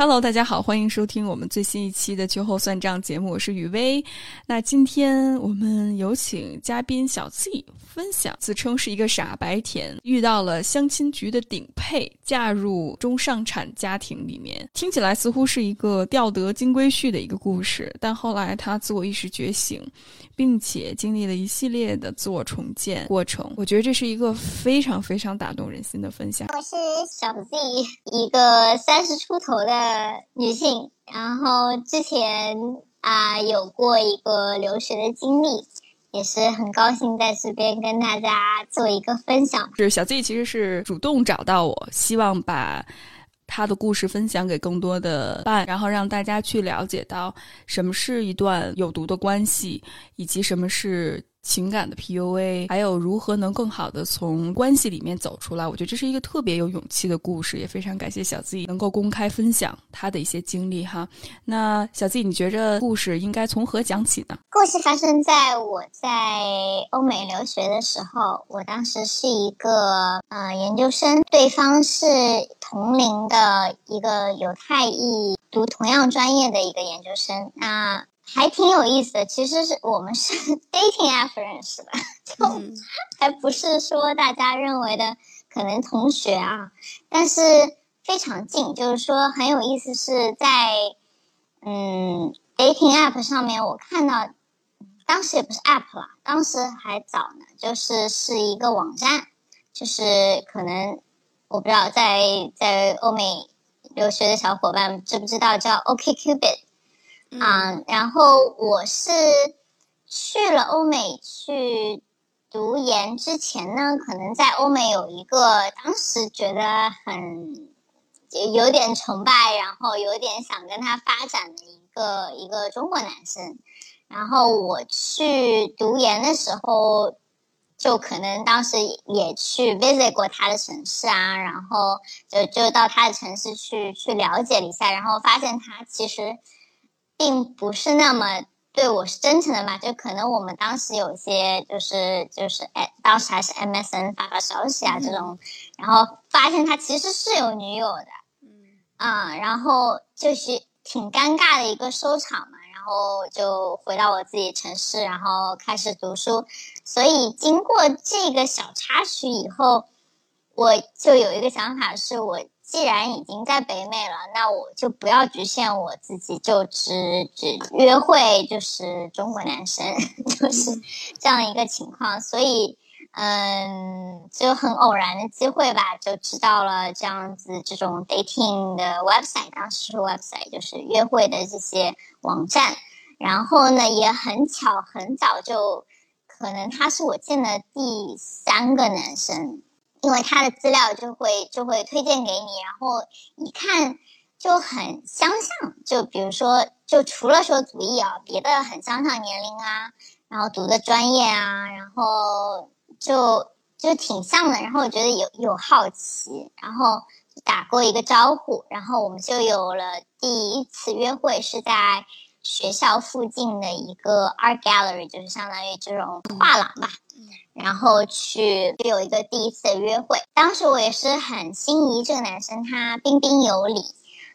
Hello，大家好，欢迎收听我们最新一期的秋后算账节目，我是雨薇。那今天我们有请嘉宾小 Z 分享，自称是一个傻白甜，遇到了相亲局的顶配，嫁入中上产家庭里面，听起来似乎是一个钓得金龟婿的一个故事。但后来他自我意识觉醒，并且经历了一系列的自我重建过程，我觉得这是一个非常非常打动人心的分享。我是小 Z，一个三十出头的。呃女性，然后之前啊有过一个留学的经历，也是很高兴在这边跟大家做一个分享。就是小 Z 其实是主动找到我，希望把他的故事分享给更多的伴，然后让大家去了解到什么是一段有毒的关系，以及什么是。情感的 PUA，还有如何能更好的从关系里面走出来，我觉得这是一个特别有勇气的故事，也非常感谢小 Z 能够公开分享他的一些经历哈。那小 Z，你觉着故事应该从何讲起呢？故事发生在我在欧美留学的时候，我当时是一个呃研究生，对方是同龄的一个犹太裔读同样专业的一个研究生，那。还挺有意思的，其实是我们是 dating app 认识的，就 还不是说大家认为的可能同学啊，但是非常近，就是说很有意思，是在嗯 dating app 上面，我看到当时也不是 app 了，当时还早呢，就是是一个网站，就是可能我不知道在在欧美留学的小伙伴知不知道叫 OkCupid。啊，然后我是去了欧美去读研之前呢，可能在欧美有一个当时觉得很有点崇拜，然后有点想跟他发展的一个一个中国男生。然后我去读研的时候，就可能当时也去 visit 过他的城市啊，然后就就到他的城市去去了解了一下，然后发现他其实。并不是那么对我是真诚的嘛？就可能我们当时有些就是就是哎，当时还是 MSN 发发消息啊这种，然后发现他其实是有女友的，嗯啊，然后就是挺尴尬的一个收场嘛。然后就回到我自己城市，然后开始读书。所以经过这个小插曲以后，我就有一个想法，是我。既然已经在北美了，那我就不要局限我自己，就只只约会就是中国男生，就是这样一个情况。所以，嗯，就很偶然的机会吧，就知道了这样子这种 dating 的 website，当时是 website，就是约会的这些网站。然后呢，也很巧，很早就可能他是我见的第三个男生。因为他的资料就会就会推荐给你，然后一看就很相像，就比如说，就除了说族裔啊，别的很相像年龄啊，然后读的专业啊，然后就就挺像的，然后我觉得有有好奇，然后打过一个招呼，然后我们就有了第一次约会，是在学校附近的一个 art gallery，就是相当于这种画廊吧。然后去有一个第一次的约会，当时我也是很心仪这个男生，他彬彬有礼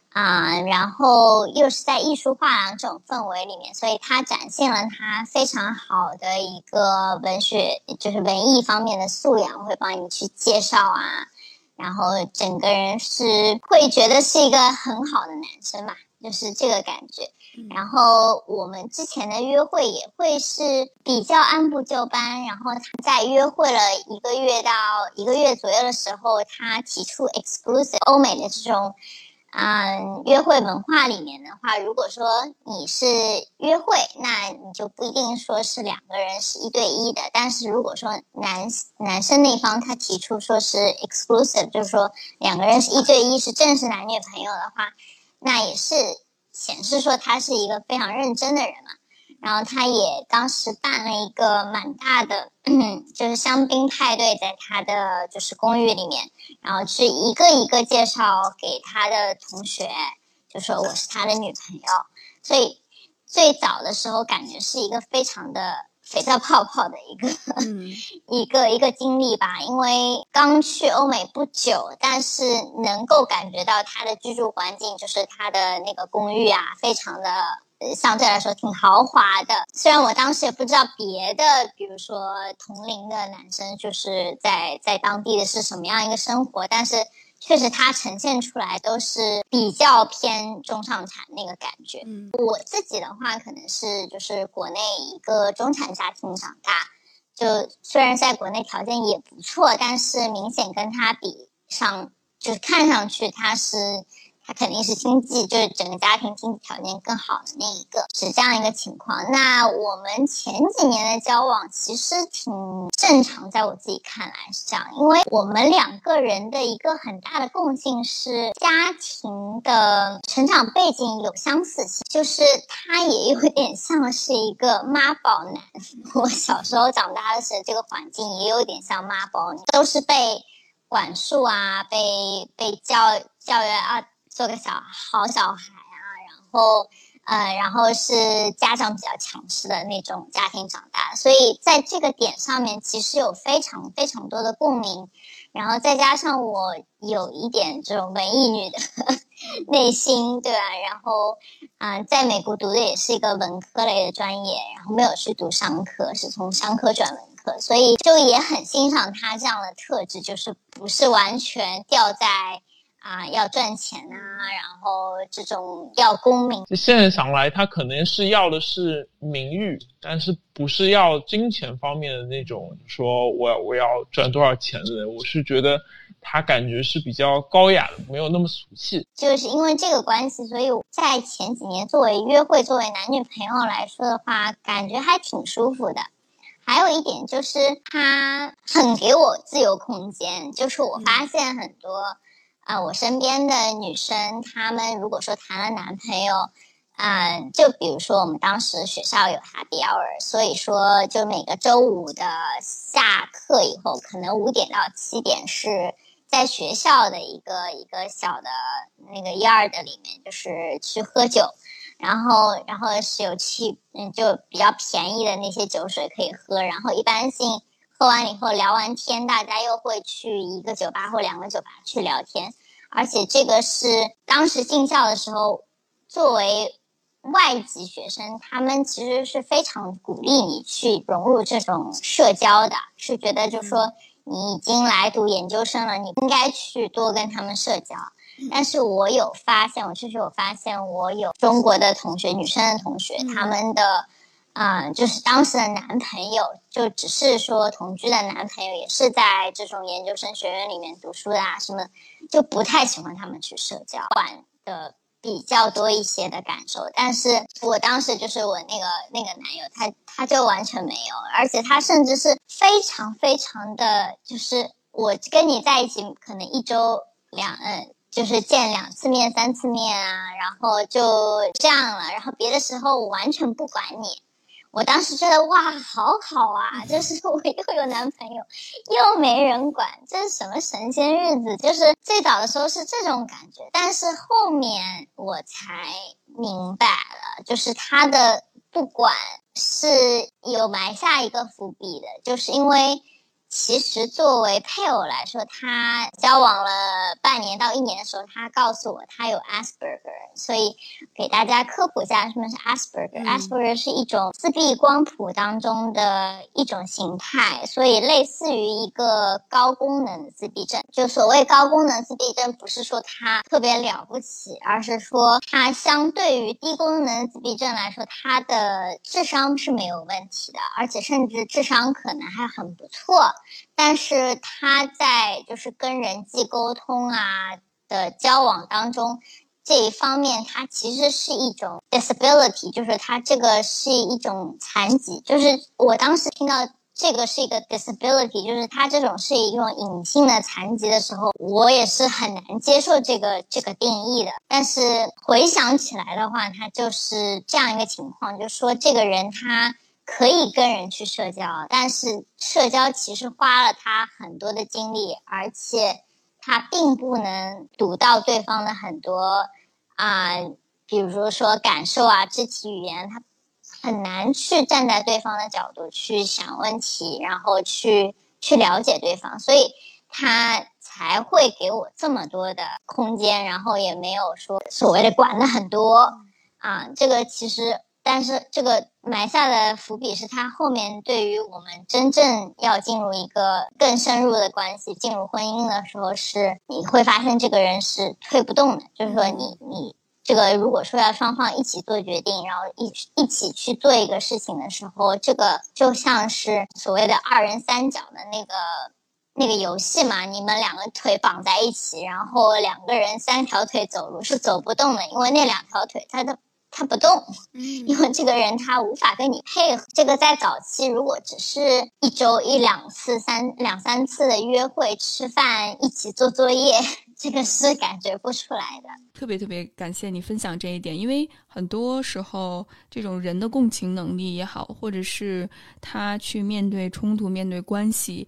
啊，然后又是在艺术画廊这种氛围里面，所以他展现了他非常好的一个文学，就是文艺方面的素养，会帮你去介绍啊，然后整个人是会觉得是一个很好的男生嘛，就是这个感觉。然后我们之前的约会也会是比较按部就班，然后他在约会了一个月到一个月左右的时候，他提出 exclusive 欧美的这种，嗯，约会文化里面的话，如果说你是约会，那你就不一定说是两个人是一对一的，但是如果说男男生那方他提出说是 exclusive，就是说两个人是一对一，是正式男女朋友的话，那也是。显示说他是一个非常认真的人嘛，然后他也当时办了一个蛮大的，就是香槟派对，在他的就是公寓里面，然后去一个一个介绍给他的同学，就说我是他的女朋友，所以最早的时候感觉是一个非常的肥皂泡泡的一个 一个一个经历吧。因为刚去欧美不久，但是能够感觉到他的居住环境，就是他的那个公寓啊，非常的相对来说挺豪华的。虽然我当时也不知道别的，比如说同龄的男生就是在在当地的是什么样一个生活，但是。确实，它呈现出来都是比较偏中上产那个感觉。嗯，我自己的话，可能是就是国内一个中产家庭长大，就虽然在国内条件也不错，但是明显跟他比上，就是看上去他是。他肯定是经济，就是整个家庭经济条件更好的那一个，是这样一个情况。那我们前几年的交往其实挺正常，在我自己看来是这样，因为我们两个人的一个很大的共性是家庭的成长背景有相似性，就是他也有点像是一个妈宝男。我小时候长大的时候，这个环境也有点像妈宝，都是被管束啊，被被教教育啊。做个小好小孩啊，然后，呃，然后是家长比较强势的那种家庭长大，所以在这个点上面其实有非常非常多的共鸣，然后再加上我有一点这种文艺女的 内心，对吧？然后，嗯，在美国读的也是一个文科类的专业，然后没有去读商科，是从商科转文科，所以就也很欣赏他这样的特质，就是不是完全掉在。啊，要赚钱啊，然后这种要功名。现在想来，他可能是要的是名誉，但是不是要金钱方面的那种。说我我要赚多少钱的，我是觉得他感觉是比较高雅的，没有那么俗气。就是因为这个关系，所以在前几年作为约会、作为男女朋友来说的话，感觉还挺舒服的。还有一点就是他很给我自由空间，就是我发现很多。啊，我身边的女生，她们如果说谈了男朋友，嗯，就比如说我们当时学校有 happy hour，所以说就每个周五的下课以后，可能五点到七点是在学校的一个一个小的那个 yard 里面，就是去喝酒，然后然后是有去嗯就比较便宜的那些酒水可以喝，然后一般性。喝完以后聊完天，大家又会去一个酒吧或两个酒吧去聊天，而且这个是当时进校的时候，作为外籍学生，他们其实是非常鼓励你去融入这种社交的，是觉得就说你已经来读研究生了，你应该去多跟他们社交。但是我有发现，我确实有发现，我有中国的同学，女生的同学，他们的。啊，就是当时的男朋友，就只是说同居的男朋友，也是在这种研究生学院里面读书的啊，什么就不太喜欢他们去社交，管的比较多一些的感受。但是我当时就是我那个那个男友，他他就完全没有，而且他甚至是非常非常的，就是我跟你在一起，可能一周两嗯，就是见两次面、三次面啊，然后就这样了，然后别的时候我完全不管你。我当时觉得哇，好好啊！就是我又有男朋友，又没人管，这是什么神仙日子？就是最早的时候是这种感觉，但是后面我才明白了，就是他的不管是有埋下一个伏笔的，就是因为。其实作为配偶来说，他交往了半年到一年的时候，他告诉我他有 Asperger，所以给大家科普一下什么是 Asperger。Asperger 是一种自闭光谱当中的一种形态，所以类似于一个高功能的自闭症。就所谓高功能自闭症，不是说他特别了不起，而是说他相对于低功能自闭症来说，他的智商是没有问题的，而且甚至智商可能还很不错。但是他在就是跟人际沟通啊的交往当中，这一方面他其实是一种 disability，就是他这个是一种残疾。就是我当时听到这个是一个 disability，就是他这种是一种隐性的残疾的时候，我也是很难接受这个这个定义的。但是回想起来的话，他就是这样一个情况，就是说这个人他。可以跟人去社交，但是社交其实花了他很多的精力，而且他并不能读到对方的很多啊，比如说感受啊、肢体语言，他很难去站在对方的角度去想问题，然后去去了解对方，所以他才会给我这么多的空间，然后也没有说所谓的管的很多啊。这个其实，但是这个埋下的伏笔是他后面对于我们真正要进入一个更深入的关系，进入婚姻的时候，是你会发现这个人是推不动的，就是说你你。这个如果说要双方一起做决定，然后一一起去做一个事情的时候，这个就像是所谓的二人三角的那个那个游戏嘛，你们两个腿绑在一起，然后两个人三条腿走路是走不动的，因为那两条腿它的。他不动，因为这个人他无法跟你配合。这个在早期，如果只是一周一两次、三两三次的约会、吃饭、一起做作业，这个是感觉不出来的。特别特别感谢你分享这一点，因为很多时候这种人的共情能力也好，或者是他去面对冲突、面对关系。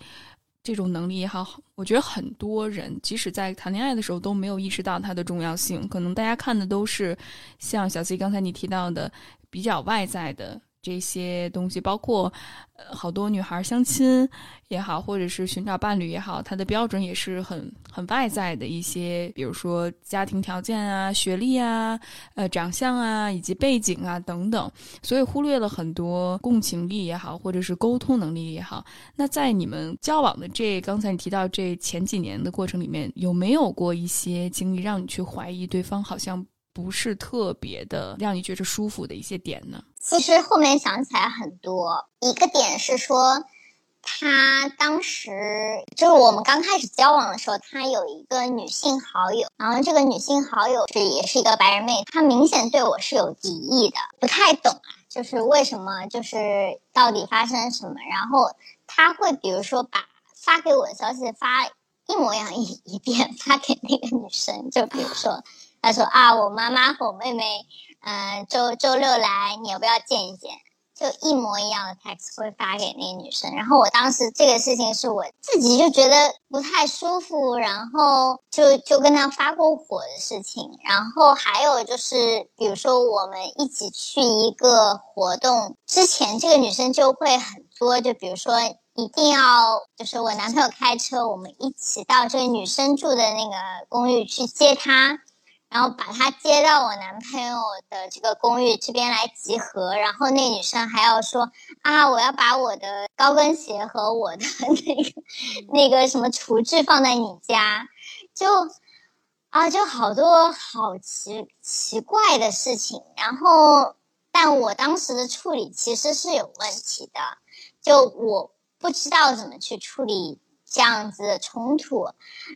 这种能力也好，我觉得很多人即使在谈恋爱的时候都没有意识到它的重要性。可能大家看的都是像小 C 刚才你提到的比较外在的。这些东西包括，呃，好多女孩相亲也好，或者是寻找伴侣也好，它的标准也是很很外在的一些，比如说家庭条件啊、学历啊、呃、长相啊，以及背景啊等等，所以忽略了很多共情力也好，或者是沟通能力也好。那在你们交往的这刚才你提到这前几年的过程里面，有没有过一些经历让你去怀疑对方好像？不是特别的让你觉得舒服的一些点呢？其实后面想起来很多，一个点是说，他当时就是我们刚开始交往的时候，他有一个女性好友，然后这个女性好友是也是一个白人妹，她明显对我是有敌意的，不太懂啊，就是为什么，就是到底发生什么，然后他会比如说把发给我的消息发一模一样一一遍发给那个女生，就比如说。他说啊，我妈妈和我妹妹，嗯，周周六来，你要不要见一见？就一模一样的 text 会发给那个女生。然后我当时这个事情是我自己就觉得不太舒服，然后就就跟他发过火的事情。然后还有就是，比如说我们一起去一个活动之前，这个女生就会很作，就比如说一定要就是我男朋友开车，我们一起到这个女生住的那个公寓去接她。然后把他接到我男朋友的这个公寓这边来集合，然后那女生还要说啊，我要把我的高跟鞋和我的 那个那个什么厨具放在你家，就啊，就好多好奇奇怪的事情。然后，但我当时的处理其实是有问题的，就我不知道怎么去处理。这样子冲突，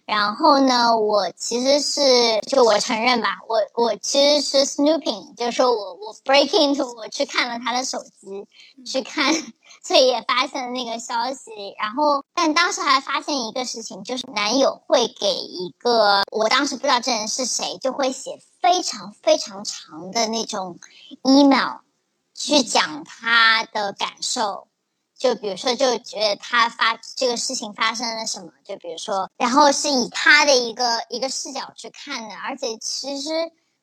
然后呢，我其实是就我承认吧，我我其实是 snooping，就是说我我 break into，我去看了他的手机，去看，所以也发现了那个消息。然后，但当时还发现一个事情，就是男友会给一个我当时不知道这人是谁，就会写非常非常长的那种 email，去讲他的感受。就比如说，就觉得他发这个事情发生了什么？就比如说，然后是以他的一个一个视角去看的，而且其实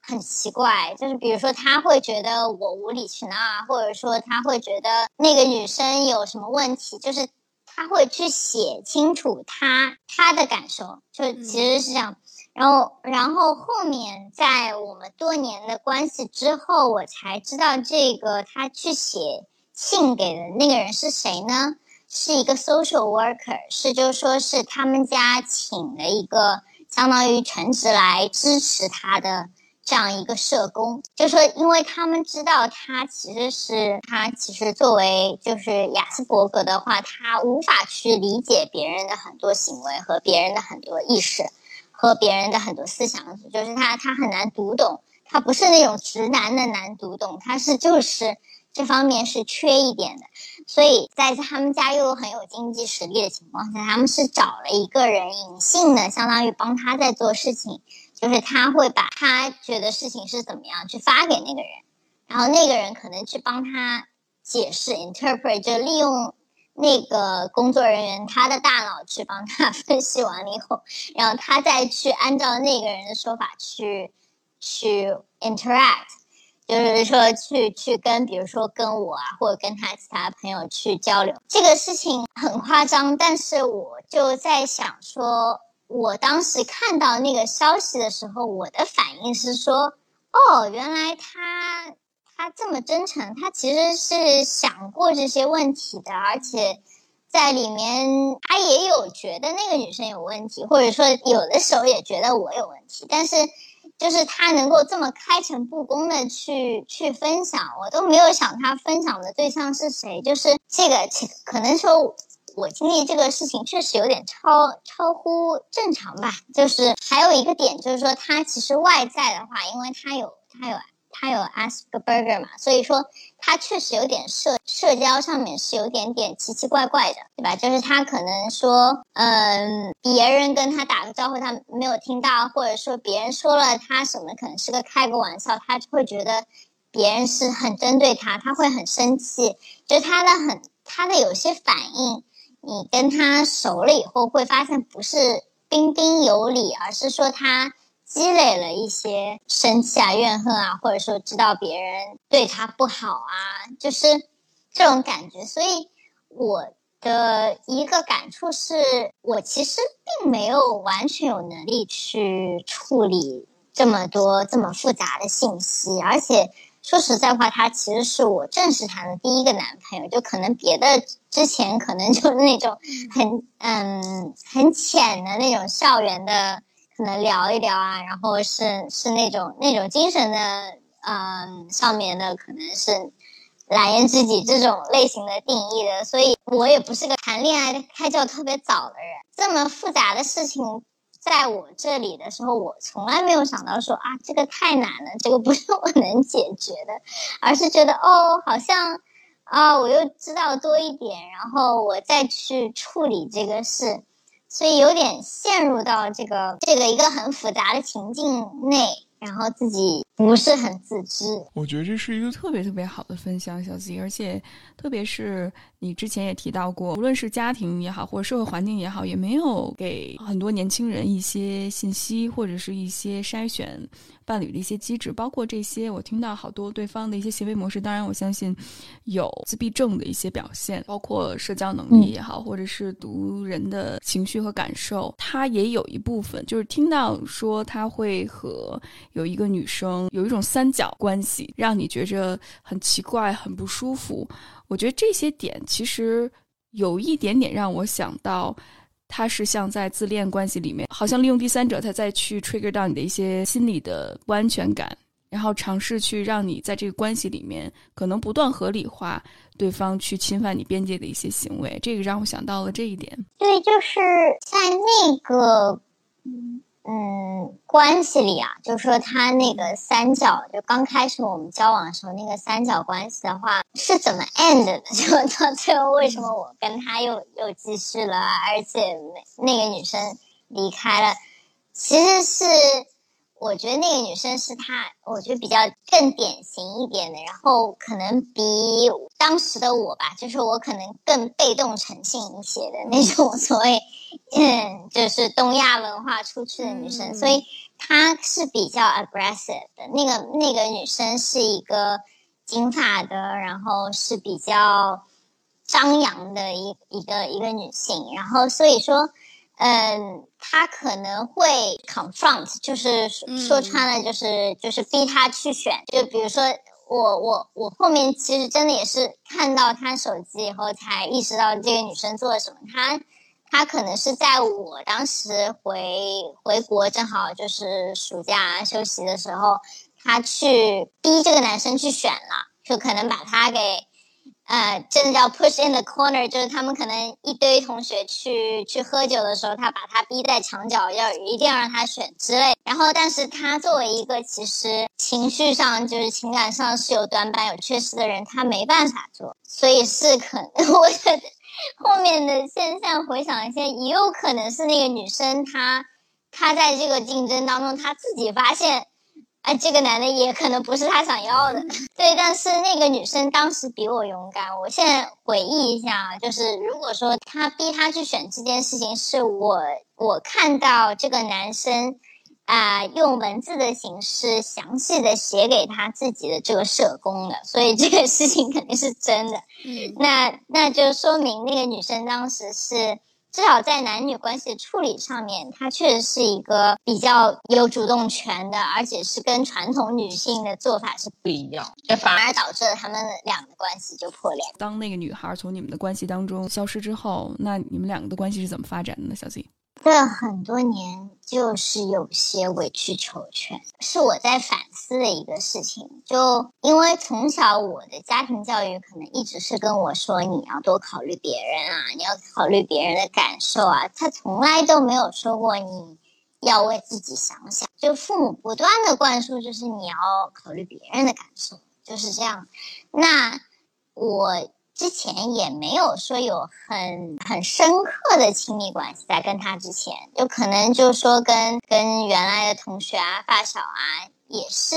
很奇怪，就是比如说他会觉得我无理取闹啊，或者说他会觉得那个女生有什么问题，就是他会去写清楚他他的感受，就其实是这样。然后，然后后面在我们多年的关系之后，我才知道这个他去写。信给的那个人是谁呢？是一个 social worker，是就是说是他们家请了一个相当于全职来支持他的这样一个社工。就说因为他们知道他其实是他其实作为就是雅斯伯格的话，他无法去理解别人的很多行为和别人的很多意识和别人的很多思想，就是他他很难读懂，他不是那种直男的难读懂，他是就是。这方面是缺一点的，所以在他们家又很有经济实力的情况下，他们是找了一个人隐性的，相当于帮他在做事情，就是他会把他觉得事情是怎么样去发给那个人，然后那个人可能去帮他解释 interpret，就利用那个工作人员他的大脑去帮他 分析完了以后，然后他再去按照那个人的说法去去 interact。就是说去去跟，比如说跟我啊，或者跟他其他朋友去交流，这个事情很夸张。但是我就在想说，我当时看到那个消息的时候，我的反应是说，哦，原来他他这么真诚，他其实是想过这些问题的，而且在里面他也有觉得那个女生有问题，或者说有的时候也觉得我有问题，但是。就是他能够这么开诚布公的去去分享，我都没有想他分享的对象是谁。就是这个，可能说我经历这个事情确实有点超超乎正常吧。就是还有一个点，就是说他其实外在的话，因为他有他有。他有 Asperger 嘛，所以说他确实有点社社交上面是有点点奇奇怪怪的，对吧？就是他可能说，嗯，别人跟他打个招呼，他没有听到，或者说别人说了他什么，可能是个开个玩笑，他就会觉得别人是很针对他，他会很生气。就他的很他的有些反应，你跟他熟了以后会发现不是彬彬有礼，而是说他。积累了一些生气啊、怨恨啊，或者说知道别人对他不好啊，就是这种感觉。所以我的一个感触是，我其实并没有完全有能力去处理这么多这么复杂的信息。而且说实在话，他其实是我正式谈的第一个男朋友，就可能别的之前可能就是那种很嗯很浅的那种校园的。可能聊一聊啊，然后是是那种那种精神的，嗯，上面的可能是蓝颜知己这种类型的定义的，所以我也不是个谈恋爱开窍特别早的人。这么复杂的事情，在我这里的时候，我从来没有想到说啊，这个太难了，这个不是我能解决的，而是觉得哦，好像啊，我又知道多一点，然后我再去处理这个事。所以有点陷入到这个这个一个很复杂的情境内，然后自己不是很自知。我觉得这是一个特别特别好的分享，小 Z，而且特别是你之前也提到过，无论是家庭也好，或者社会环境也好，也没有给很多年轻人一些信息或者是一些筛选。伴侣的一些机制，包括这些，我听到好多对方的一些行为模式。当然，我相信有自闭症的一些表现，包括社交能力也好，或者是读人的情绪和感受，他也有一部分就是听到说他会和有一个女生有一种三角关系，让你觉着很奇怪、很不舒服。我觉得这些点其实有一点点让我想到。他是像在自恋关系里面，好像利用第三者，他再去 trigger 到你的一些心理的不安全感，然后尝试去让你在这个关系里面可能不断合理化对方去侵犯你边界的一些行为。这个让我想到了这一点。对，就是在那个。嗯，关系里啊，就是说他那个三角，就刚开始我们交往的时候，那个三角关系的话是怎么 end 的？就到最后为什么我跟他又又继续了，而且那个女生离开了，其实是。我觉得那个女生是她，我觉得比较更典型一点的，然后可能比当时的我吧，就是我可能更被动成性一些的那种 所谓，嗯，就是东亚文化出去的女生，所以她是比较 aggressive 的。那个那个女生是一个金发的，然后是比较张扬的一一个一个女性，然后所以说。嗯，他可能会 confront，就是说穿了，就是就是逼他去选。就比如说，我我我后面其实真的也是看到他手机以后，才意识到这个女生做了什么。他他可能是在我当时回回国，正好就是暑假休息的时候，他去逼这个男生去选了，就可能把他给。呃，真的叫 push in the corner，就是他们可能一堆同学去去喝酒的时候，他把他逼在墙角，要一定要让他选之类。然后，但是他作为一个其实情绪上就是情感上是有短板、有缺失的人，他没办法做。所以是可，我觉得后面的现象回想一下，也有可能是那个女生她她在这个竞争当中，她自己发现。哎，这个男的也可能不是他想要的，对。但是那个女生当时比我勇敢。我现在回忆一下，就是如果说他逼他去选这件事情，是我我看到这个男生，啊，用文字的形式详细的写给他自己的这个社工的，所以这个事情肯定是真的。嗯，那那就说明那个女生当时是至少在男女关系的处理上面，他确实是一个比较有主动权的，而且是跟传统女性的做法是不一样，这反而导致了他们两个关系就破裂。当那个女孩从你们的关系当中消失之后，那你们两个的关系是怎么发展的呢？小 Z？这很多年就是有些委曲求全，是我在反思的一个事情。就因为从小我的家庭教育可能一直是跟我说，你要多考虑别人啊，你要考虑别人的感受啊，他从来都没有说过你要为自己想想。就父母不断的灌输，就是你要考虑别人的感受，就是这样。那我。之前也没有说有很很深刻的亲密关系，在跟他之前，就可能就是说跟跟原来的同学啊、发小啊，也是，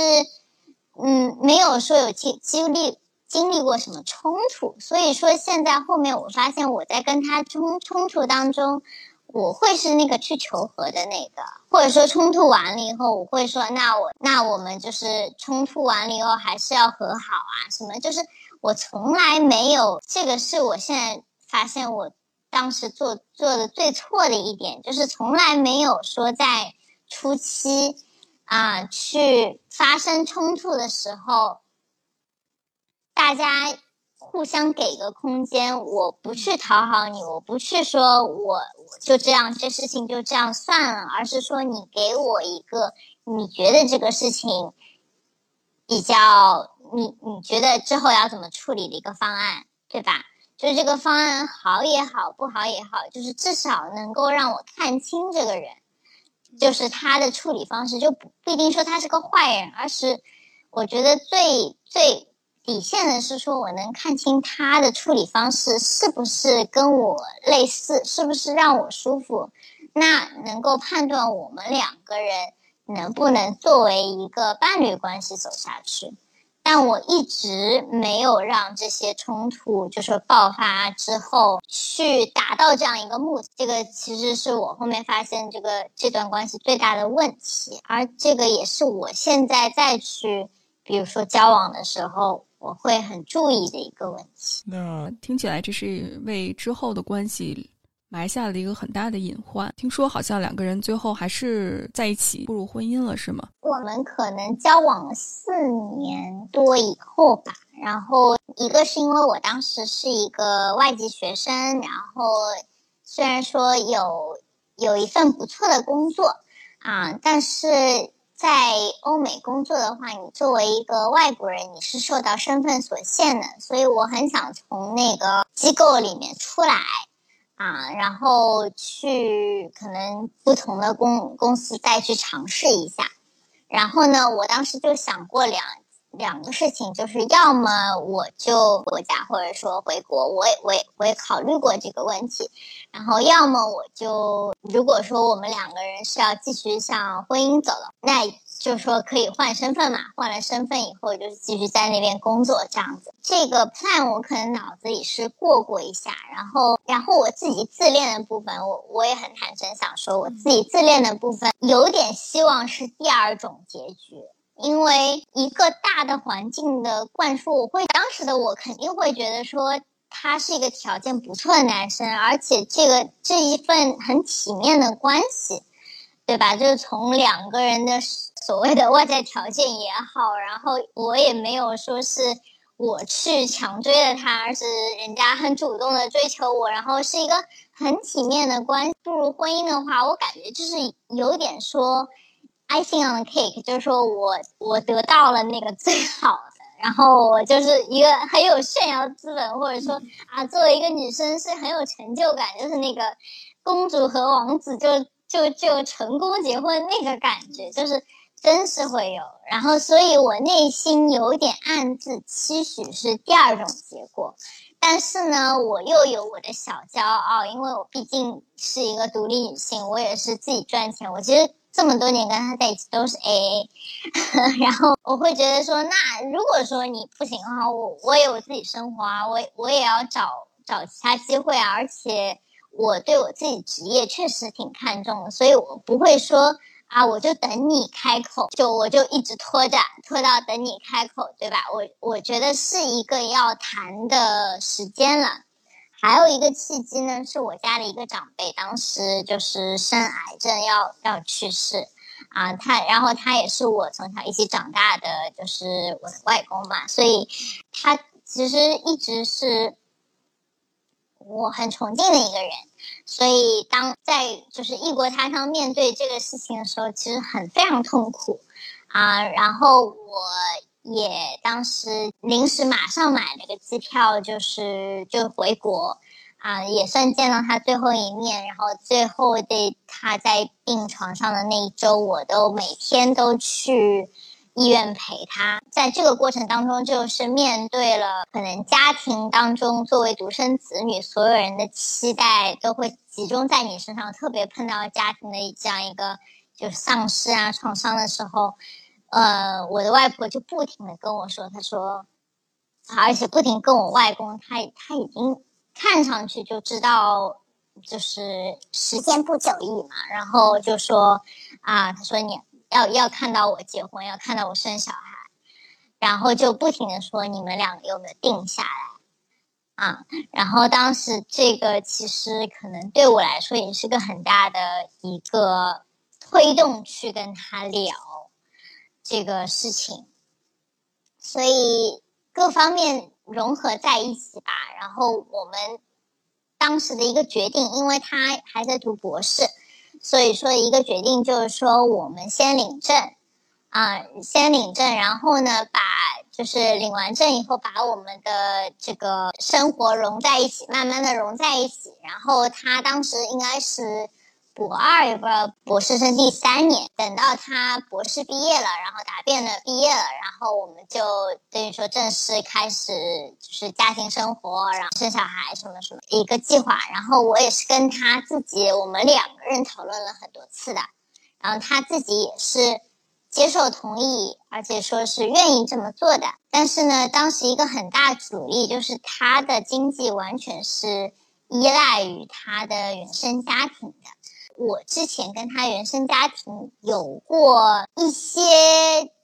嗯，没有说有经经历经历过什么冲突。所以说现在后面我发现我在跟他冲冲突当中，我会是那个去求和的那个，或者说冲突完了以后，我会说那我那我们就是冲突完了以后还是要和好啊，什么就是。我从来没有，这个是我现在发现我当时做做的最错的一点，就是从来没有说在初期啊去发生冲突的时候，大家互相给个空间，我不去讨好你，我不去说我就这样，这事情就这样算了，而是说你给我一个你觉得这个事情比较。你你觉得之后要怎么处理的一个方案，对吧？就是这个方案好也好，不好也好，就是至少能够让我看清这个人，就是他的处理方式，就不不一定说他是个坏人，而是我觉得最最底线的是说我能看清他的处理方式是不是跟我类似，是不是让我舒服，那能够判断我们两个人能不能作为一个伴侣关系走下去。但我一直没有让这些冲突就是爆发之后去达到这样一个目的，这个其实是我后面发现这个这段关系最大的问题，而这个也是我现在再去，比如说交往的时候，我会很注意的一个问题。那听起来这是为之后的关系。埋下了一个很大的隐患。听说好像两个人最后还是在一起步入婚姻了，是吗？我们可能交往了四年多以后吧。然后一个是因为我当时是一个外籍学生，然后虽然说有有一份不错的工作啊，但是在欧美工作的话，你作为一个外国人，你是受到身份所限的。所以我很想从那个机构里面出来。啊，然后去可能不同的公公司再去尝试一下，然后呢，我当时就想过两两个事情，就是要么我就国家，或者说回国，我也我也我也考虑过这个问题，然后要么我就如果说我们两个人是要继续向婚姻走了，那。就是说可以换身份嘛，换了身份以后就是继续在那边工作这样子。这个 plan 我可能脑子里是过过一下，然后然后我自己自恋的部分，我我也很坦诚想说，我自己自恋的部分有点希望是第二种结局，因为一个大的环境的灌输，我会当时的我肯定会觉得说他是一个条件不错的男生，而且这个这一份很体面的关系，对吧？就是从两个人的。所谓的外在条件也好，然后我也没有说是我去强追的他，而是人家很主动的追求我，然后是一个很体面的关系。步入婚姻的话，我感觉就是有点说 icing on the cake，就是说我我得到了那个最好的，然后我就是一个很有炫耀资本，或者说啊，作为一个女生是很有成就感，就是那个公主和王子就就就成功结婚那个感觉，就是。真是会有，然后，所以我内心有点暗自期许是第二种结果，但是呢，我又有我的小骄傲，因为我毕竟是一个独立女性，我也是自己赚钱。我其实这么多年跟他在一起都是 AA，然后我会觉得说，那如果说你不行的话，我我也有自己生活啊，我我也要找找其他机会啊，而且我对我自己职业确实挺看重的，所以我不会说。啊，我就等你开口，就我就一直拖着，拖到等你开口，对吧？我我觉得是一个要谈的时间了。还有一个契机呢，是我家的一个长辈，当时就是生癌症要要去世，啊，他然后他也是我从小一起长大的，就是我的外公嘛，所以他其实一直是我很崇敬的一个人。所以，当在就是异国他乡面对这个事情的时候，其实很非常痛苦，啊，然后我也当时临时马上买了个机票，就是就回国，啊，也算见到他最后一面。然后最后的他在病床上的那一周，我都每天都去。医院陪他，在这个过程当中，就是面对了可能家庭当中作为独生子女，所有人的期待都会集中在你身上，特别碰到家庭的这样一个就是丧失啊创伤的时候，呃，我的外婆就不停的跟我说，她说，而且不停跟我外公，他他已经看上去就知道，就是时间不久矣嘛，然后就说啊，他说你。要要看到我结婚，要看到我生小孩，然后就不停的说你们两个有没有定下来啊？然后当时这个其实可能对我来说也是个很大的一个推动，去跟他聊这个事情，所以各方面融合在一起吧。然后我们当时的一个决定，因为他还在读博士。所以说，一个决定就是说，我们先领证，啊，先领证，然后呢，把就是领完证以后，把我们的这个生活融在一起，慢慢的融在一起。然后他当时应该是。博二也不知道，博士生第三年，等到他博士毕业了，然后答辩了，毕业了，然后我们就等于说正式开始就是家庭生活，然后生小孩什么什么一个计划。然后我也是跟他自己，我们两个人讨论了很多次的，然后他自己也是接受同意，而且说是愿意这么做的。但是呢，当时一个很大阻力就是他的经济完全是依赖于他的原生家庭的。我之前跟他原生家庭有过一些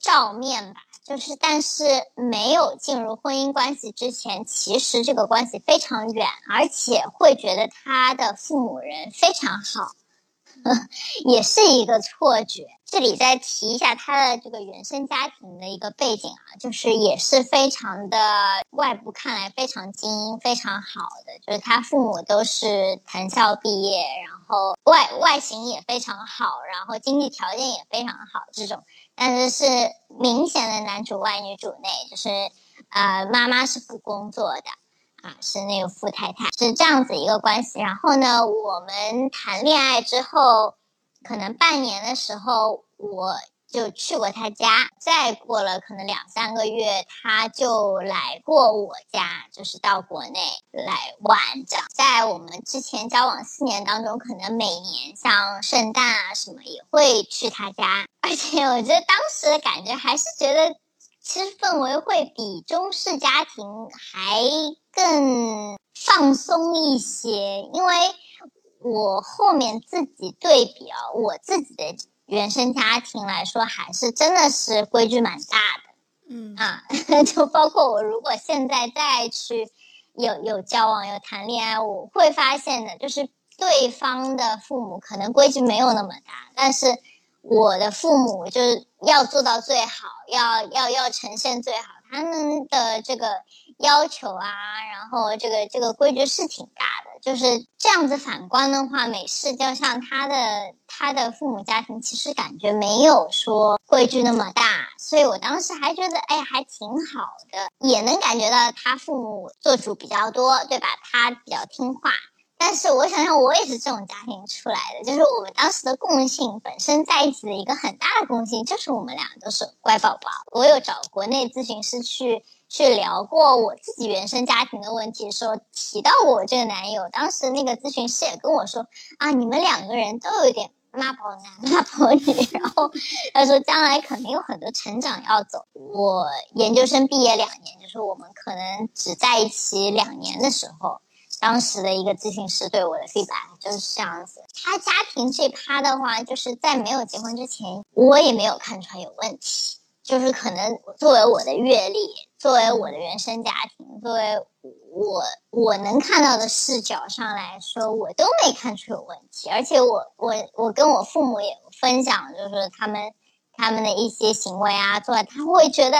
照面吧，就是但是没有进入婚姻关系之前，其实这个关系非常远，而且会觉得他的父母人非常好。也是一个错觉。这里再提一下他的这个原生家庭的一个背景啊，就是也是非常的外部看来非常精英、非常好的，就是他父母都是藤校毕业，然后外外形也非常好，然后经济条件也非常好这种。但是是明显的男主外女主内，就是呃妈妈是不工作的。啊，是那个富太太，是这样子一个关系。然后呢，我们谈恋爱之后，可能半年的时候，我就去过他家。再过了可能两三个月，他就来过我家，就是到国内来玩着。在我们之前交往四年当中，可能每年像圣诞啊什么也会去他家。而且我觉得当时的感觉还是觉得。其实氛围会比中式家庭还更放松一些，因为我后面自己对比啊，我自己的原生家庭来说，还是真的是规矩蛮大的。嗯啊，就包括我如果现在再去有有交往、有谈恋爱，我会发现的，就是对方的父母可能规矩没有那么大，但是。我的父母就是要做到最好，要要要呈现最好，他们的这个要求啊，然后这个这个规矩是挺大的，就是这样子。反观的话，美式就像他的他的父母家庭，其实感觉没有说规矩那么大，所以我当时还觉得，哎，还挺好的，也能感觉到他父母做主比较多，对吧？他比较听话。但是我想想，我也是这种家庭出来的，就是我们当时的共性本身在一起的一个很大的共性，就是我们俩都是乖宝宝。我有找国内咨询师去去聊过我自己原生家庭的问题，说提到过我这个男友，当时那个咨询师也跟我说啊，你们两个人都有点妈宝男妈宝女，然后他说将来肯定有很多成长要走。我研究生毕业两年，就是我们可能只在一起两年的时候。当时的一个咨询师对我的 feedback 就是这样子。他家庭这趴的话，就是在没有结婚之前，我也没有看出来有问题。就是可能作为我的阅历，作为我的原生家庭，作为我我能看到的视角上来说，我都没看出有问题。而且我我我跟我父母也分享，就是他们。他们的一些行为啊，做他会觉得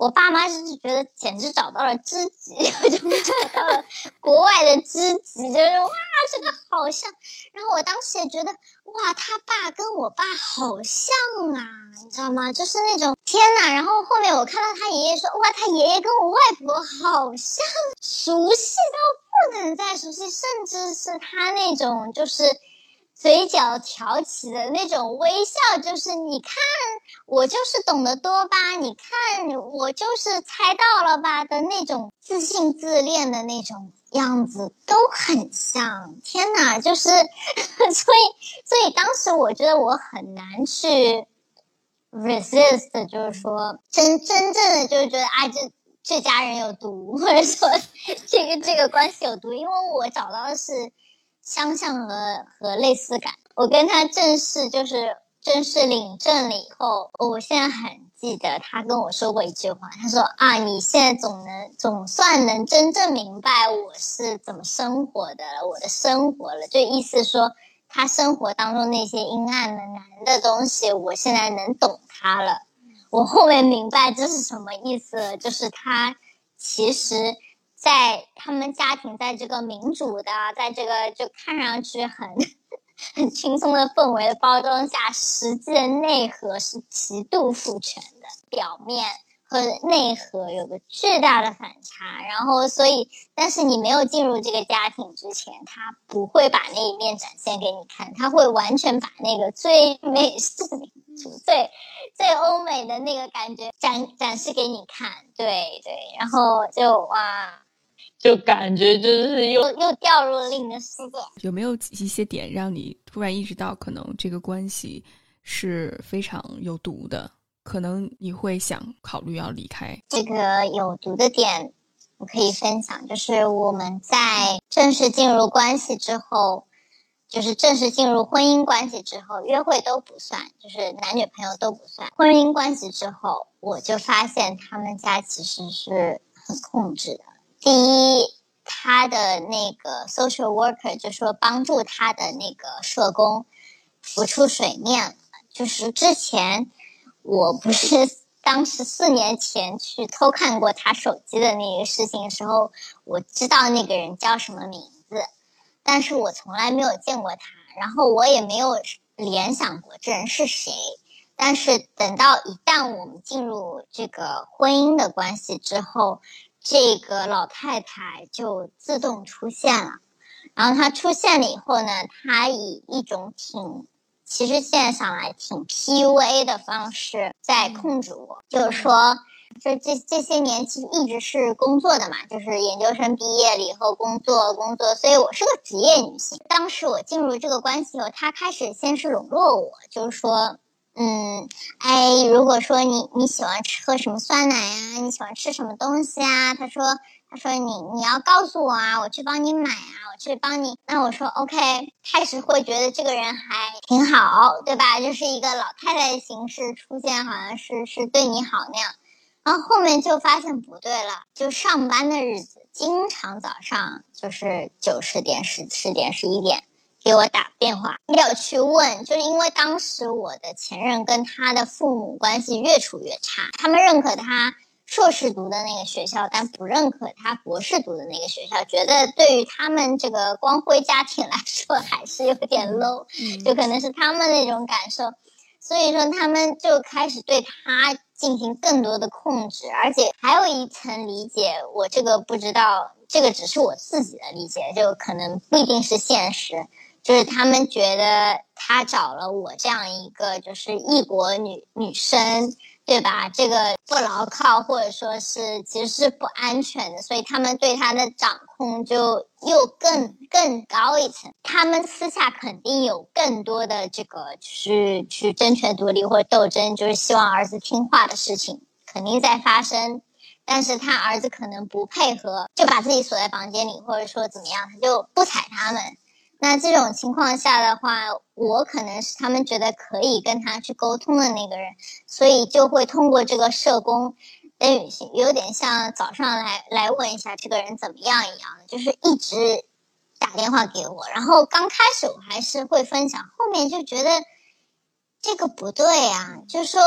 我爸妈就是觉得简直找到了知己，就找到了国外的知己，就是哇，这个好像。然后我当时也觉得哇，他爸跟我爸好像啊，你知道吗？就是那种天呐。然后后面我看到他爷爷说哇，他爷爷跟我外婆好像，熟悉到不能再熟悉，甚至是他那种就是。嘴角挑起的那种微笑，就是你看我就是懂得多吧，你看我就是猜到了吧的那种自信自恋的那种样子，都很像。天哪，就是，所以所以当时我觉得我很难去 resist，就是说真真正的就是觉得啊，这这家人有毒，或者说 这个这个关系有毒，因为我找到的是。相像和和类似感，我跟他正式就是正式领证了以后，我现在很记得他跟我说过一句话，他说啊，你现在总能总算能真正明白我是怎么生活的，我的生活了，就意思说他生活当中那些阴暗的难的东西，我现在能懂他了。我后面明白这是什么意思了，就是他其实。在他们家庭，在这个民主的，在这个就看上去很很轻松的氛围的包装下，实际的内核是极度父权的，表面和内核有个巨大的反差。然后，所以，但是你没有进入这个家庭之前，他不会把那一面展现给你看，他会完全把那个最美 式民主、最最欧美的那个感觉展展示给你看。对对，然后就哇。就感觉就是又又掉入了另一个世界。有没有一些点让你突然意识到，可能这个关系是非常有毒的？可能你会想考虑要离开。这个有毒的点，我可以分享，就是我们在正式进入关系之后，就是正式进入婚姻关系之后，约会都不算，就是男女朋友都不算。婚姻关系之后，我就发现他们家其实是很控制的。第一，他的那个 social worker 就说帮助他的那个社工浮出水面就是之前我不是当时四年前去偷看过他手机的那个事情的时候，我知道那个人叫什么名字，但是我从来没有见过他，然后我也没有联想过这人是谁。但是等到一旦我们进入这个婚姻的关系之后。这个老太太就自动出现了，然后她出现了以后呢，她以一种挺，其实现在想来挺 PUA 的方式在控制我，就是说，这这这些年其实一直是工作的嘛，就是研究生毕业了以后工作工作，所以我是个职业女性。当时我进入这个关系后，他开始先是笼络我，就是说。嗯，哎，如果说你你喜欢吃喝什么酸奶呀？你喜欢吃什么东西啊？他说，他说你你要告诉我啊，我去帮你买啊，我去帮你。那我说 OK，开始会觉得这个人还挺好，对吧？就是一个老太太的形式出现，好像是是对你好那样。然后后面就发现不对了，就上班的日子，经常早上就是九十点、十十点、十一点。给我打电话没有去问，就是因为当时我的前任跟他的父母关系越处越差，他们认可他硕士读的那个学校，但不认可他博士读的那个学校，觉得对于他们这个光辉家庭来说还是有点 low，就可能是他们那种感受，所以说他们就开始对他进行更多的控制，而且还有一层理解，我这个不知道，这个只是我自己的理解，就可能不一定是现实。就是他们觉得他找了我这样一个就是异国女女生，对吧？这个不牢靠，或者说是其实是不安全的，所以他们对他的掌控就又更更高一层。他们私下肯定有更多的这个去去争权夺利或者斗争，就是希望儿子听话的事情肯定在发生。但是他儿子可能不配合，就把自己锁在房间里，或者说怎么样，他就不睬他们。那这种情况下的话，我可能是他们觉得可以跟他去沟通的那个人，所以就会通过这个社工，等于有点像早上来来问一下这个人怎么样一样，就是一直打电话给我。然后刚开始我还是会分享，后面就觉得这个不对啊，就是说。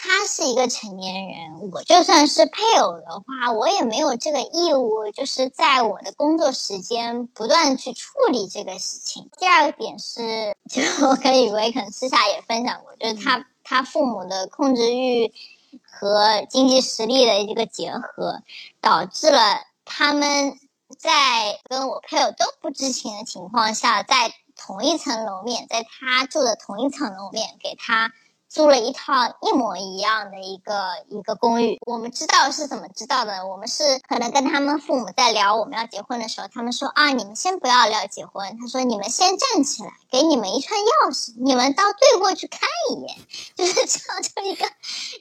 他是一个成年人，我就算是配偶的话，我也没有这个义务，就是在我的工作时间不断去处理这个事情。第二个点是，就 我跟宇威可能私下也分享过，就是他他父母的控制欲和经济实力的一个结合，导致了他们在跟我配偶都不知情的情况下，在同一层楼面，在他住的同一层楼面给他。租了一套一模一样的一个一个公寓，我们知道是怎么知道的？我们是可能跟他们父母在聊我们要结婚的时候，他们说啊，你们先不要聊结婚，他说你们先站起来，给你们一串钥匙，你们到对过去看一眼，就是这样，就一个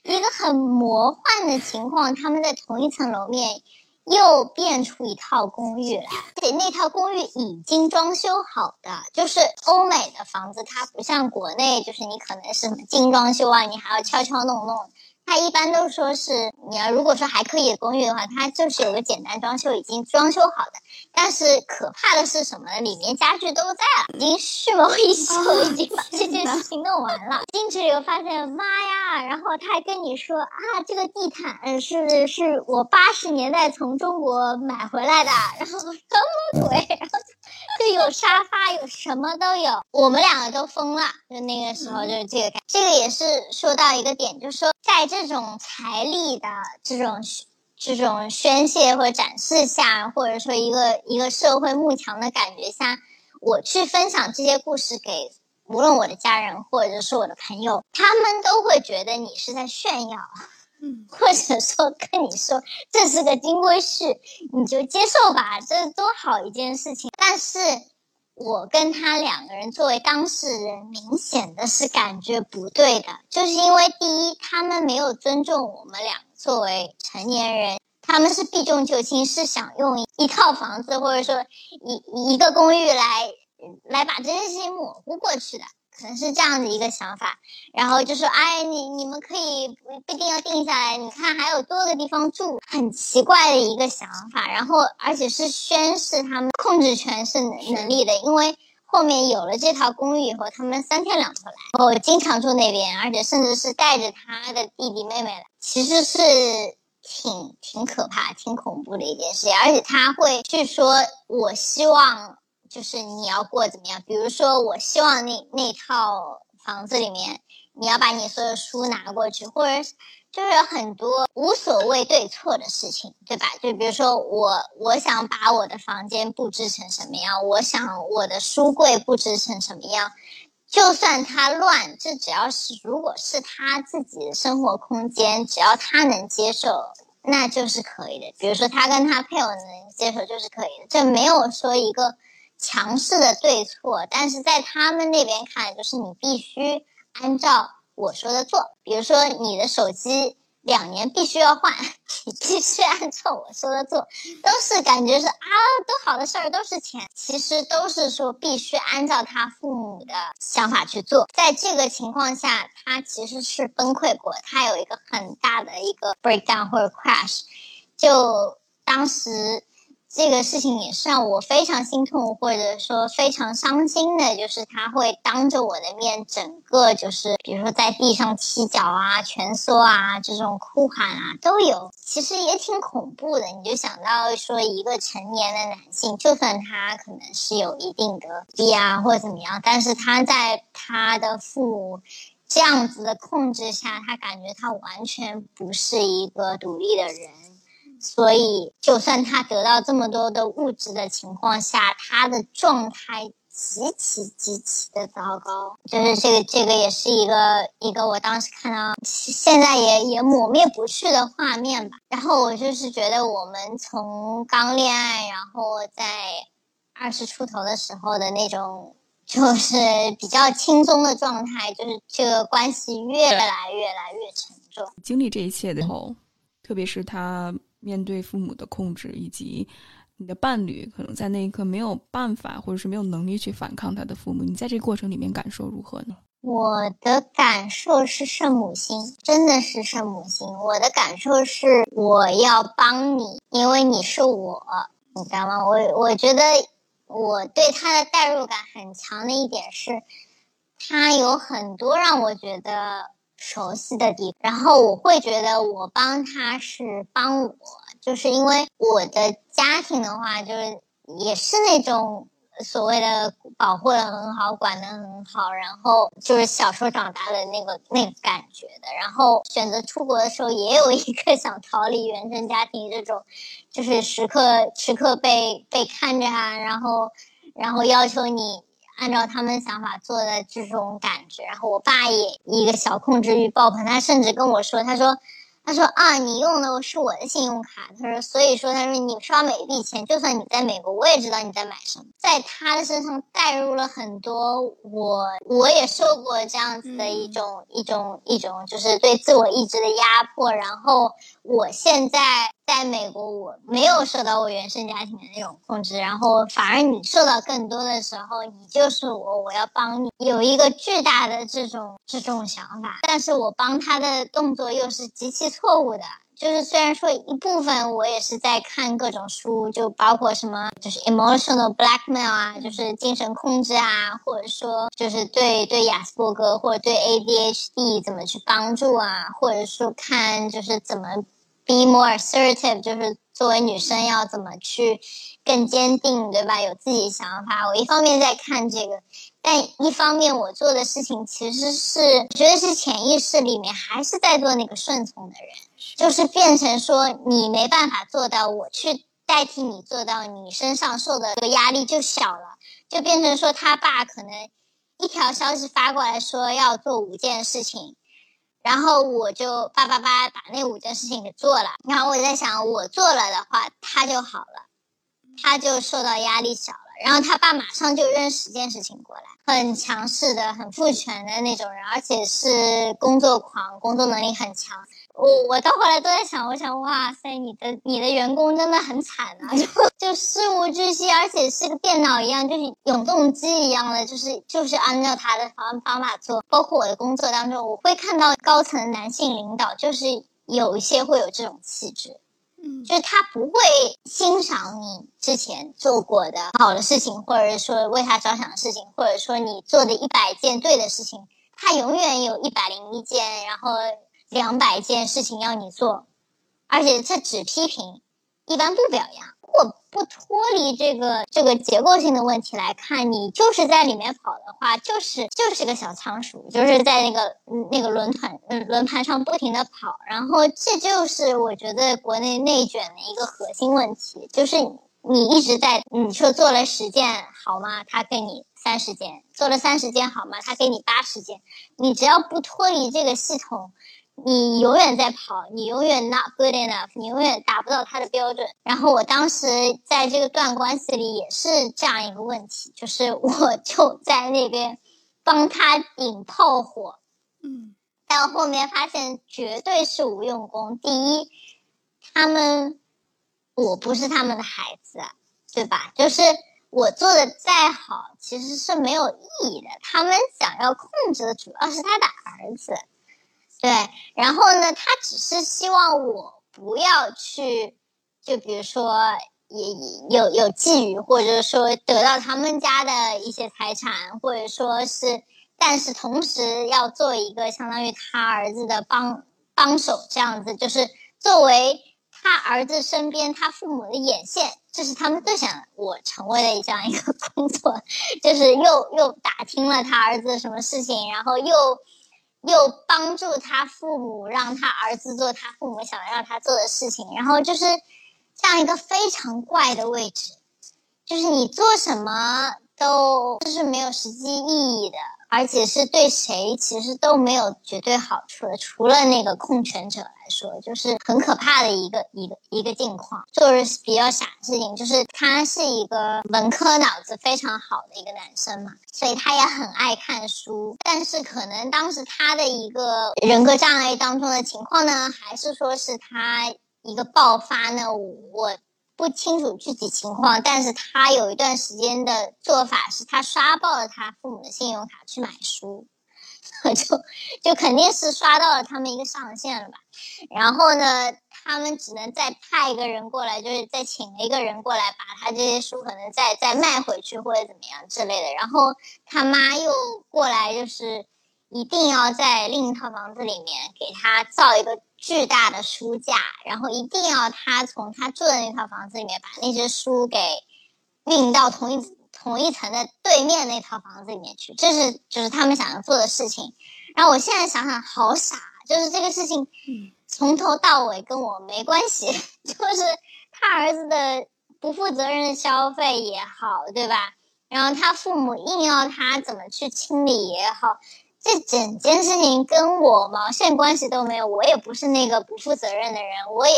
一个很魔幻的情况，他们在同一层楼面。又变出一套公寓来，而且那套公寓已经装修好的，就是欧美的房子，它不像国内，就是你可能是精装修啊，你还要敲敲弄弄。它一般都说是你要如果说还可以的公寓的话，它就是有个简单装修，已经装修好的。但是可怕的是什么呢？里面家具都在了，已经蓄谋已久，已经把这件事情弄完了。进去以后发现，妈呀！然后他还跟你说啊，这个地毯是是我八十年代从中国买回来的，然后什么鬼？然后就有沙发，有什么都有。我们两个都疯了，就那个时候就是这个感。这个也是说到一个点，就是说在这。种财力的这种这种宣泄或者展示下，或者说一个一个社会幕墙的感觉下，我去分享这些故事给无论我的家人或者是我的朋友，他们都会觉得你是在炫耀，嗯，或者说跟你说这是个金龟婿，你就接受吧，这多好一件事情。但是。我跟他两个人作为当事人，明显的是感觉不对的，就是因为第一，他们没有尊重我们俩作为成年人，他们是避重就轻，是想用一套房子或者说一一个公寓来来把这件事情模糊过去的。可能是这样的一个想法，然后就说：“哎，你你们可以不不一定要定下来，你看还有多个地方住，很奇怪的一个想法。然后而且是宣示他们控制权是能能力的，因为后面有了这套公寓以后，他们三天两头来，然后经常住那边，而且甚至是带着他的弟弟妹妹来，其实是挺挺可怕、挺恐怖的一件事。而且他会去说：我希望。”就是你要过怎么样？比如说，我希望那那套房子里面，你要把你所有书拿过去，或者就是很多无所谓对错的事情，对吧？就比如说，我我想把我的房间布置成什么样，我想我的书柜布置成什么样，就算它乱，这只要是如果是他自己的生活空间，只要他能接受，那就是可以的。比如说，他跟他配偶能接受，就是可以的。这没有说一个。强势的对错，但是在他们那边看，就是你必须按照我说的做。比如说，你的手机两年必须要换，你必须按照我说的做，都是感觉是啊，都好的事儿，都是钱，其实都是说必须按照他父母的想法去做。在这个情况下，他其实是崩溃过，他有一个很大的一个 breakdown 或者 crash，就当时。这个事情也是让我非常心痛，或者说非常伤心的，就是他会当着我的面，整个就是，比如说在地上踢脚啊、蜷缩啊、这种哭喊啊都有，其实也挺恐怖的。你就想到说，一个成年的男性，就算他可能是有一定的力啊或者怎么样，但是他在他的父母这样子的控制下，他感觉他完全不是一个独立的人。所以，就算他得到这么多的物质的情况下，他的状态极其极其的糟糕。就是这个，这个也是一个一个我当时看到，现在也也抹灭不去的画面吧。然后我就是觉得，我们从刚恋爱，然后在二十出头的时候的那种，就是比较轻松的状态，就是这个关系越来越来越沉重。经历这一切的时候，特别是他。面对父母的控制，以及你的伴侣可能在那一刻没有办法或者是没有能力去反抗他的父母，你在这个过程里面感受如何呢？我的感受是圣母心，真的是圣母心。我的感受是我要帮你，因为你是我，你知道吗？我我觉得我对他的代入感很强的一点是，他有很多让我觉得熟悉的地方，然后我会觉得我帮他是帮我，就是因为我的家庭的话，就是也是那种。所谓的保护的很好，管的很好，然后就是小时候长大的那个那个感觉的，然后选择出国的时候也有一个想逃离原生家庭这种，就是时刻时刻被被看着啊，然后然后要求你按照他们想法做的这种感觉，然后我爸也一个小控制欲爆棚，他甚至跟我说，他说。他说啊，你用的是我的信用卡。他说，所以说，他说你刷每一笔钱，就算你在美国，我也知道你在买什么。在他的身上带入了很多我，我也受过这样子的一种一种一种，就是对自我意志的压迫。然后我现在在美国，我没有受到我原生家庭的那种控制，然后反而你受到更多的时候，你就是我，我要帮你，有一个巨大的这种这种想法。但是我帮他的动作又是极其。错误的，就是虽然说一部分我也是在看各种书，就包括什么就是 emotional blackmail 啊，就是精神控制啊，或者说就是对对雅斯伯格或者对 ADHD 怎么去帮助啊，或者说看就是怎么 be more assertive，就是作为女生要怎么去更坚定，对吧？有自己想法。我一方面在看这个。但一方面，我做的事情其实是，我觉得是潜意识里面还是在做那个顺从的人，就是变成说你没办法做到，我去代替你做到，你身上受的这个压力就小了，就变成说他爸可能一条消息发过来说要做五件事情，然后我就叭叭叭把那五件事情给做了，然后我在想，我做了的话，他就好了，他就受到压力小了。然后他爸马上就扔十件事情过来，很强势的、很父权的那种人，而且是工作狂，工作能力很强。我我到后来都在想，我想哇塞，你的你的员工真的很惨啊，就就事无巨细，而且是个电脑一样，就是永动机一样的，就是就是按照他的方方法做。包括我的工作当中，我会看到高层男性领导，就是有一些会有这种气质。就是他不会欣赏你之前做过的好的事情，或者说为他着想的事情，或者说你做的一百件对的事情，他永远有一百零一件，然后两百件事情要你做，而且他只批评，一般不表扬。如果不脱离这个这个结构性的问题来看，你就是在里面跑的话，就是就是个小仓鼠，就是在那个那个轮盘嗯轮盘上不停的跑，然后这就是我觉得国内内卷的一个核心问题，就是你一直在你说做了十件好吗？他给你三十件，做了三十件好吗？他给你八十件，你只要不脱离这个系统。你永远在跑，你永远 not good enough，你永远达不到他的标准。然后我当时在这个段关系里也是这样一个问题，就是我 就在那边帮他引炮火，嗯，到后面发现绝对是无用功。第一，他们我不是他们的孩子，对吧？就是我做的再好，其实是没有意义的。他们想要控制的主要是他的儿子。对，然后呢，他只是希望我不要去，就比如说也有有觊觎，或者说得到他们家的一些财产，或者说是，但是同时要做一个相当于他儿子的帮帮手，这样子就是作为他儿子身边他父母的眼线，这是他们最想我成为的这样一个工作，就是又又打听了他儿子什么事情，然后又。又帮助他父母，让他儿子做他父母想让他做的事情，然后就是这样一个非常怪的位置，就是你做什么都这是没有实际意义的。而且是对谁其实都没有绝对好处的，除了那个控权者来说，就是很可怕的一个一个一个境况。就是比较傻的事情，就是他是一个文科脑子非常好的一个男生嘛，所以他也很爱看书。但是可能当时他的一个人格障碍当中的情况呢，还是说是他一个爆发呢？我不清楚具体情况，但是他有一段时间的做法是他刷爆了他父母的信用卡去买书，就就肯定是刷到了他们一个上限了吧。然后呢，他们只能再派一个人过来，就是再请了一个人过来，把他这些书可能再再卖回去或者怎么样之类的。然后他妈又过来，就是一定要在另一套房子里面给他造一个巨大的书架，然后一定要他从他住的那套房子里面把那些书给运到同一同一层的对面那套房子里面去。这是就是他们想要做的事情。然后我现在想想，好傻。就是这个事情，从头到尾跟我没关系。就是他儿子的不负责任的消费也好，对吧？然后他父母硬要他怎么去清理也好，这整件事情跟我毛线关系都没有。我也不是那个不负责任的人，我也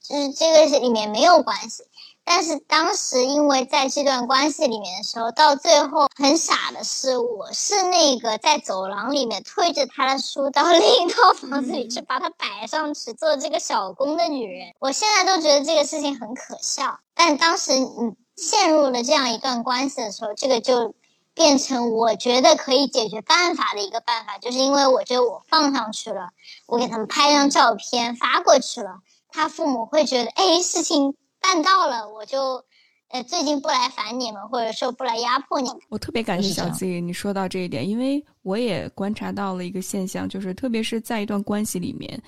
就是这个里面没有关系。但是当时因为在这段关系里面的时候，到最后很傻的是，我是那个在走廊里面推着他的书到另一套房子里去把他摆上去做这个小工的女人。我现在都觉得这个事情很可笑，但当时你陷入了这样一段关系的时候，这个就变成我觉得可以解决办法的一个办法，就是因为我觉得我放上去了，我给他们拍张照片发过去了，他父母会觉得，哎，事情。办到了，我就，呃，最近不来烦你们，或者说不来压迫你们。我特别感谢小 Z，你说到这一点，因为我也观察到了一个现象，就是特别是在一段关系里面，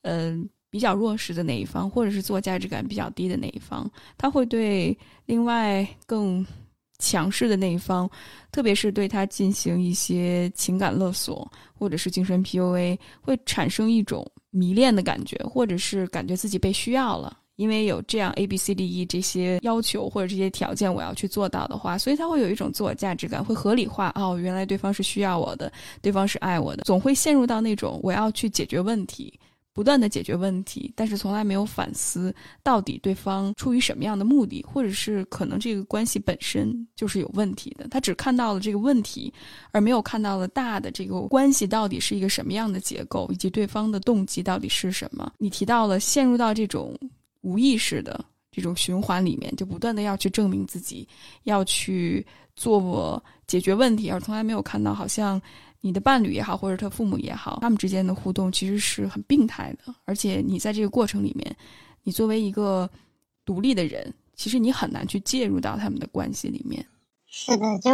嗯，比较弱势的那一方，或者是自我价值感比较低的那一方，他会对另外更强势的那一方，特别是对他进行一些情感勒索，或者是精神 PUA，会产生一种迷恋的感觉，或者是感觉自己被需要了。因为有这样 A B C D E 这些要求或者这些条件，我要去做到的话，所以他会有一种自我价值感，会合理化。哦，原来对方是需要我的，对方是爱我的，总会陷入到那种我要去解决问题，不断的解决问题，但是从来没有反思到底对方出于什么样的目的，或者是可能这个关系本身就是有问题的。他只看到了这个问题，而没有看到了大的这个关系到底是一个什么样的结构，以及对方的动机到底是什么。你提到了陷入到这种。无意识的这种循环里面，就不断的要去证明自己，要去做解决问题，而从来没有看到，好像你的伴侣也好，或者他父母也好，他们之间的互动其实是很病态的。而且你在这个过程里面，你作为一个独立的人，其实你很难去介入到他们的关系里面。是的，就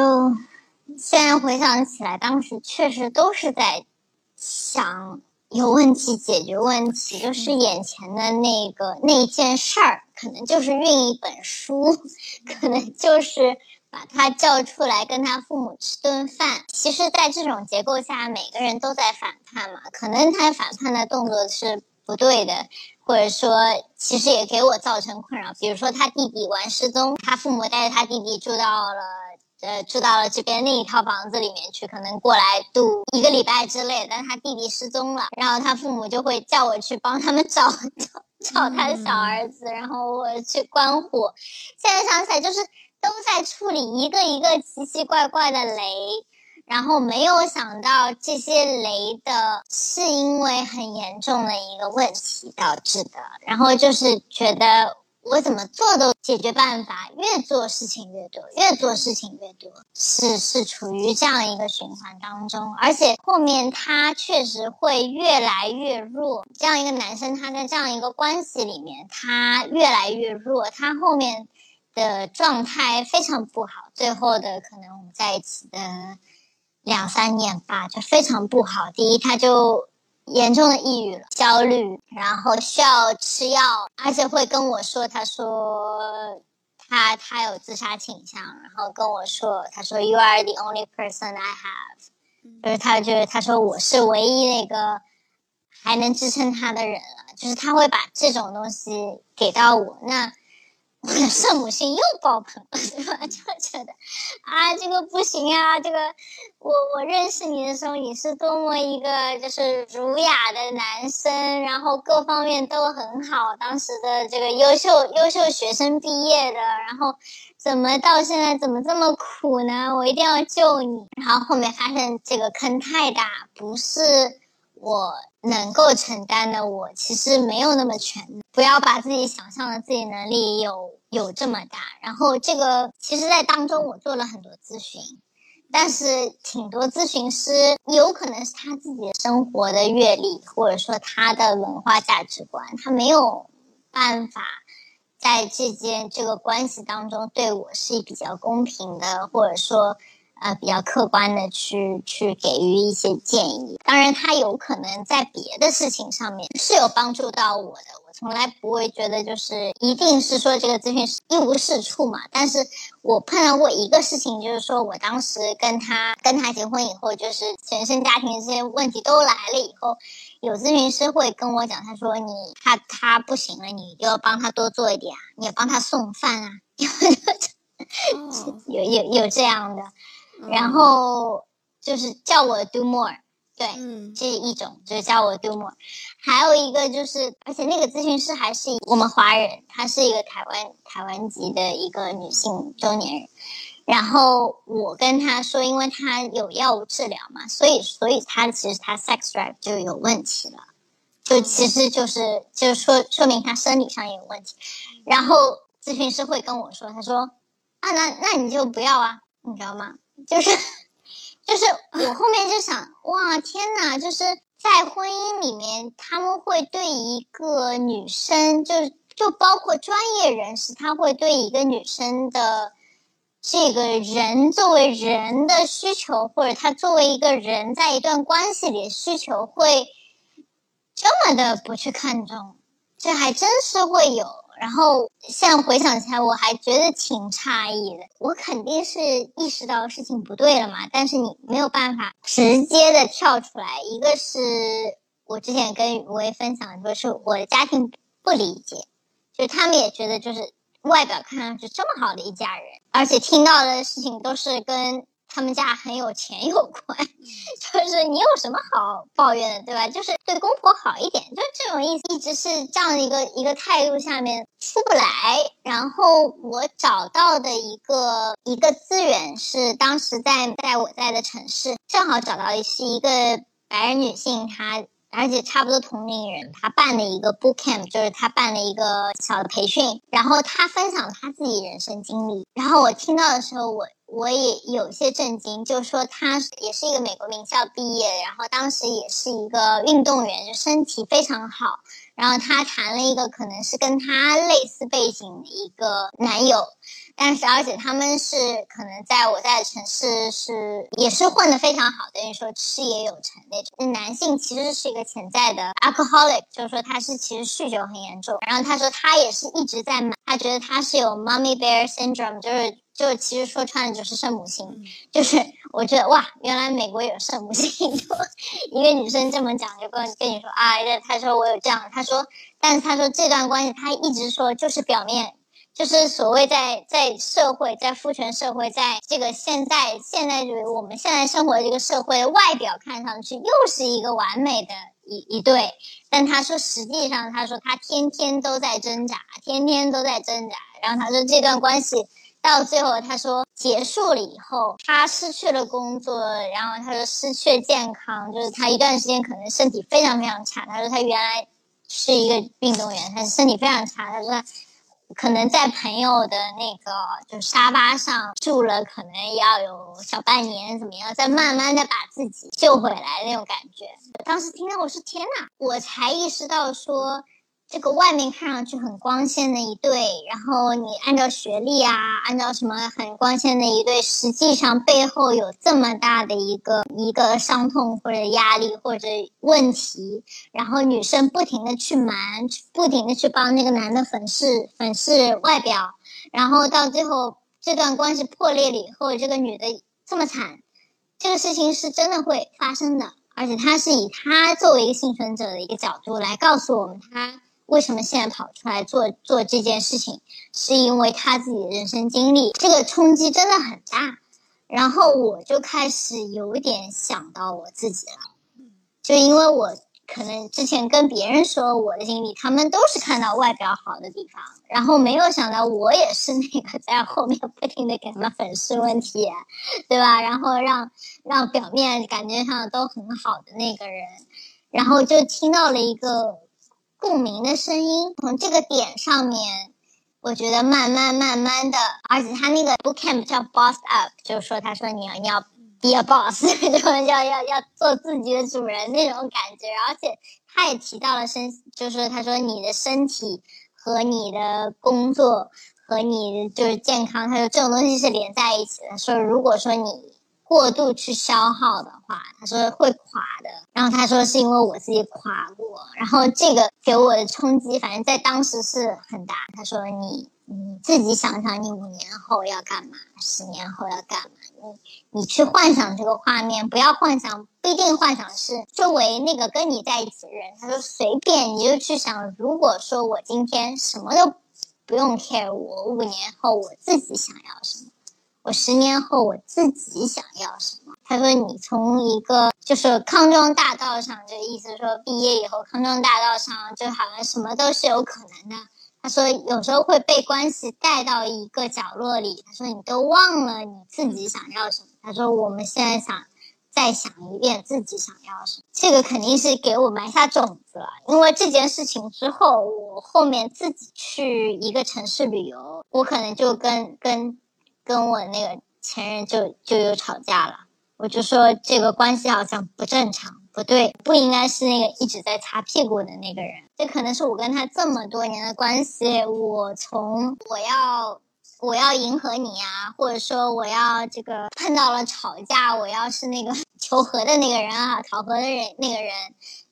现在回想起来，当时确实都是在想。有问题解决问题，就是眼前的那个那件事儿，可能就是运一本书，可能就是把他叫出来跟他父母吃顿饭。其实，在这种结构下，每个人都在反叛嘛。可能他反叛的动作是不对的，或者说，其实也给我造成困扰。比如说，他弟弟玩失踪，他父母带着他弟弟住到了。呃，住到了这边另一套房子里面去，可能过来度一个礼拜之类。但他弟弟失踪了，然后他父母就会叫我去帮他们找找找他的小儿子，然后我去关火。现在想起来，就是都在处理一个一个奇奇怪怪的雷，然后没有想到这些雷的是因为很严重的一个问题导致的，然后就是觉得。我怎么做都解决办法，越做事情越多，越做事情越多，是是处于这样一个循环当中，而且后面他确实会越来越弱。这样一个男生，他在这样一个关系里面，他越来越弱，他后面的状态非常不好。最后的可能我们在一起的两三年吧，就非常不好。第一，他就。严重的抑郁了，焦虑，然后需要吃药，而且会跟我说，他说他他有自杀倾向，然后跟我说，他说 You are the only person I have，就是他就是他说我是唯一那个还能支撑他的人了，就是他会把这种东西给到我，那。我 的圣母心又爆棚了，对吧？就觉得啊，这个不行啊！这个我我认识你的时候，你是多么一个就是儒雅的男生，然后各方面都很好，当时的这个优秀优秀学生毕业的，然后怎么到现在怎么这么苦呢？我一定要救你。然后后面发现这个坑太大，不是。我能够承担的，我其实没有那么全。不要把自己想象的自己能力有有这么大。然后这个其实，在当中我做了很多咨询，但是挺多咨询师有可能是他自己的生活的阅历，或者说他的文化价值观，他没有办法在这件这个关系当中对我是比较公平的，或者说。呃，比较客观的去去给予一些建议。当然，他有可能在别的事情上面是有帮助到我的。我从来不会觉得就是一定是说这个咨询师一无是处嘛。但是我碰到过一个事情，就是说我当时跟他跟他结婚以后，就是原生家庭这些问题都来了以后，有咨询师会跟我讲，他说你他他不行了，你要帮他多做一点啊，你要帮他送饭啊，有有有这样的。然后就是叫我 do more，对，这是一种，就是叫我 do more。还有一个就是，而且那个咨询师还是我们华人，她是一个台湾台湾籍的一个女性中年人。然后我跟她说，因为她有药物治疗嘛，所以所以她其实她 sex drive 就有问题了，就其实就是就是说说明她生理上也有问题。然后咨询师会跟我说，他说啊，那那你就不要啊，你知道吗？就是，就是我后面就想，哇，天哪！就是在婚姻里面，他们会对一个女生，就就包括专业人士，他会对一个女生的这个人作为人的需求，或者他作为一个人在一段关系里的需求，会这么的不去看重，这还真是会有。然后现在回想起来，我还觉得挺诧异的。我肯定是意识到事情不对了嘛，但是你没有办法直接的跳出来。一个是我之前跟吴威分享，说是我的家庭不理解，就他们也觉得就是外表看上去这么好的一家人，而且听到的事情都是跟。他们家很有钱有关，就是你有什么好抱怨的，对吧？就是对公婆好一点，就是这种意思，一直是这样的一个一个态度下面出不来。然后我找到的一个一个资源是当时在在我在的城市，正好找到的是一个白人女性，她。而且差不多同龄人，他办了一个 boot camp，就是他办了一个小的培训，然后他分享他自己人生经历，然后我听到的时候，我我也有些震惊，就是说他也是一个美国名校毕业，然后当时也是一个运动员，就身体非常好，然后他谈了一个可能是跟他类似背景的一个男友。但是，而且他们是可能在我在的城市是也是混得非常好，等于说事业有成那种。男性其实是一个潜在的 alcoholic，就是说他是其实酗酒很严重。然后他说他也是一直在买，他觉得他是有 mommy bear syndrome，就是就其实说穿了就是圣母心。就是我觉得哇，原来美国有圣母心，一个女生这么讲就跟跟你说啊，她说我有这样，她说，但是她说这段关系她一直说就是表面。就是所谓在在社会，在父权社会，在这个现在现在就是我们现在生活的这个社会，外表看上去又是一个完美的一一对，但他说实际上，他说他天天都在挣扎，天天都在挣扎。然后他说这段关系到最后，他说结束了以后，他失去了工作，然后他说失去了健康，就是他一段时间可能身体非常非常差。他说他原来是一个运动员，他身体非常差。他说。可能在朋友的那个就沙发上住了，可能要有小半年，怎么样？再慢慢的把自己救回来那种感觉。当时听到我说天呐，我才意识到说。这个外面看上去很光鲜的一对，然后你按照学历啊，按照什么很光鲜的一对，实际上背后有这么大的一个一个伤痛或者压力或者问题，然后女生不停的去瞒，不停的去帮那个男的粉饰粉饰外表，然后到最后这段关系破裂了以后，这个女的这么惨，这个事情是真的会发生的，而且他是以他作为一个幸存者的一个角度来告诉我们他。为什么现在跑出来做做这件事情？是因为他自己的人生经历，这个冲击真的很大。然后我就开始有点想到我自己了，就因为我可能之前跟别人说我的经历，他们都是看到外表好的地方，然后没有想到我也是那个在后面不停的给他们粉饰问题，对吧？然后让让表面感觉上都很好的那个人。然后就听到了一个共鸣的声音，从这个点上面，我觉得慢慢慢慢的，而且他那个 boot camp 叫 boss up，就是说他说你要你要 be a boss，就要要要做自己的主人那种感觉，而且他也提到了身，就是他说你的身体和你的工作和你就是健康，他说这种东西是连在一起的，说如果说你。过度去消耗的话，他说会垮的。然后他说是因为我自己垮过，然后这个给我的冲击，反正在当时是很大。他说你你自己想想，你五年后要干嘛？十年后要干嘛？你你去幻想这个画面，不要幻想，不一定幻想是周围那个跟你在一起的人。他说随便你就去想，如果说我今天什么都不用 care，我五年后我自己想要什么？我十年后我自己想要什么？他说你从一个就是康庄大道上，就意思说毕业以后康庄大道上就好像什么都是有可能的。他说有时候会被关系带到一个角落里，他说你都忘了你自己想要什么。他说我们现在想再想一遍自己想要什么，这个肯定是给我埋下种子了。因为这件事情之后，我后面自己去一个城市旅游，我可能就跟跟。跟我那个前任就就有吵架了，我就说这个关系好像不正常，不对，不应该是那个一直在擦屁股的那个人。这可能是我跟他这么多年的关系，我从我要我要迎合你啊，或者说我要这个碰到了吵架，我要是那个 求和的那个人啊，讨和的人那个人。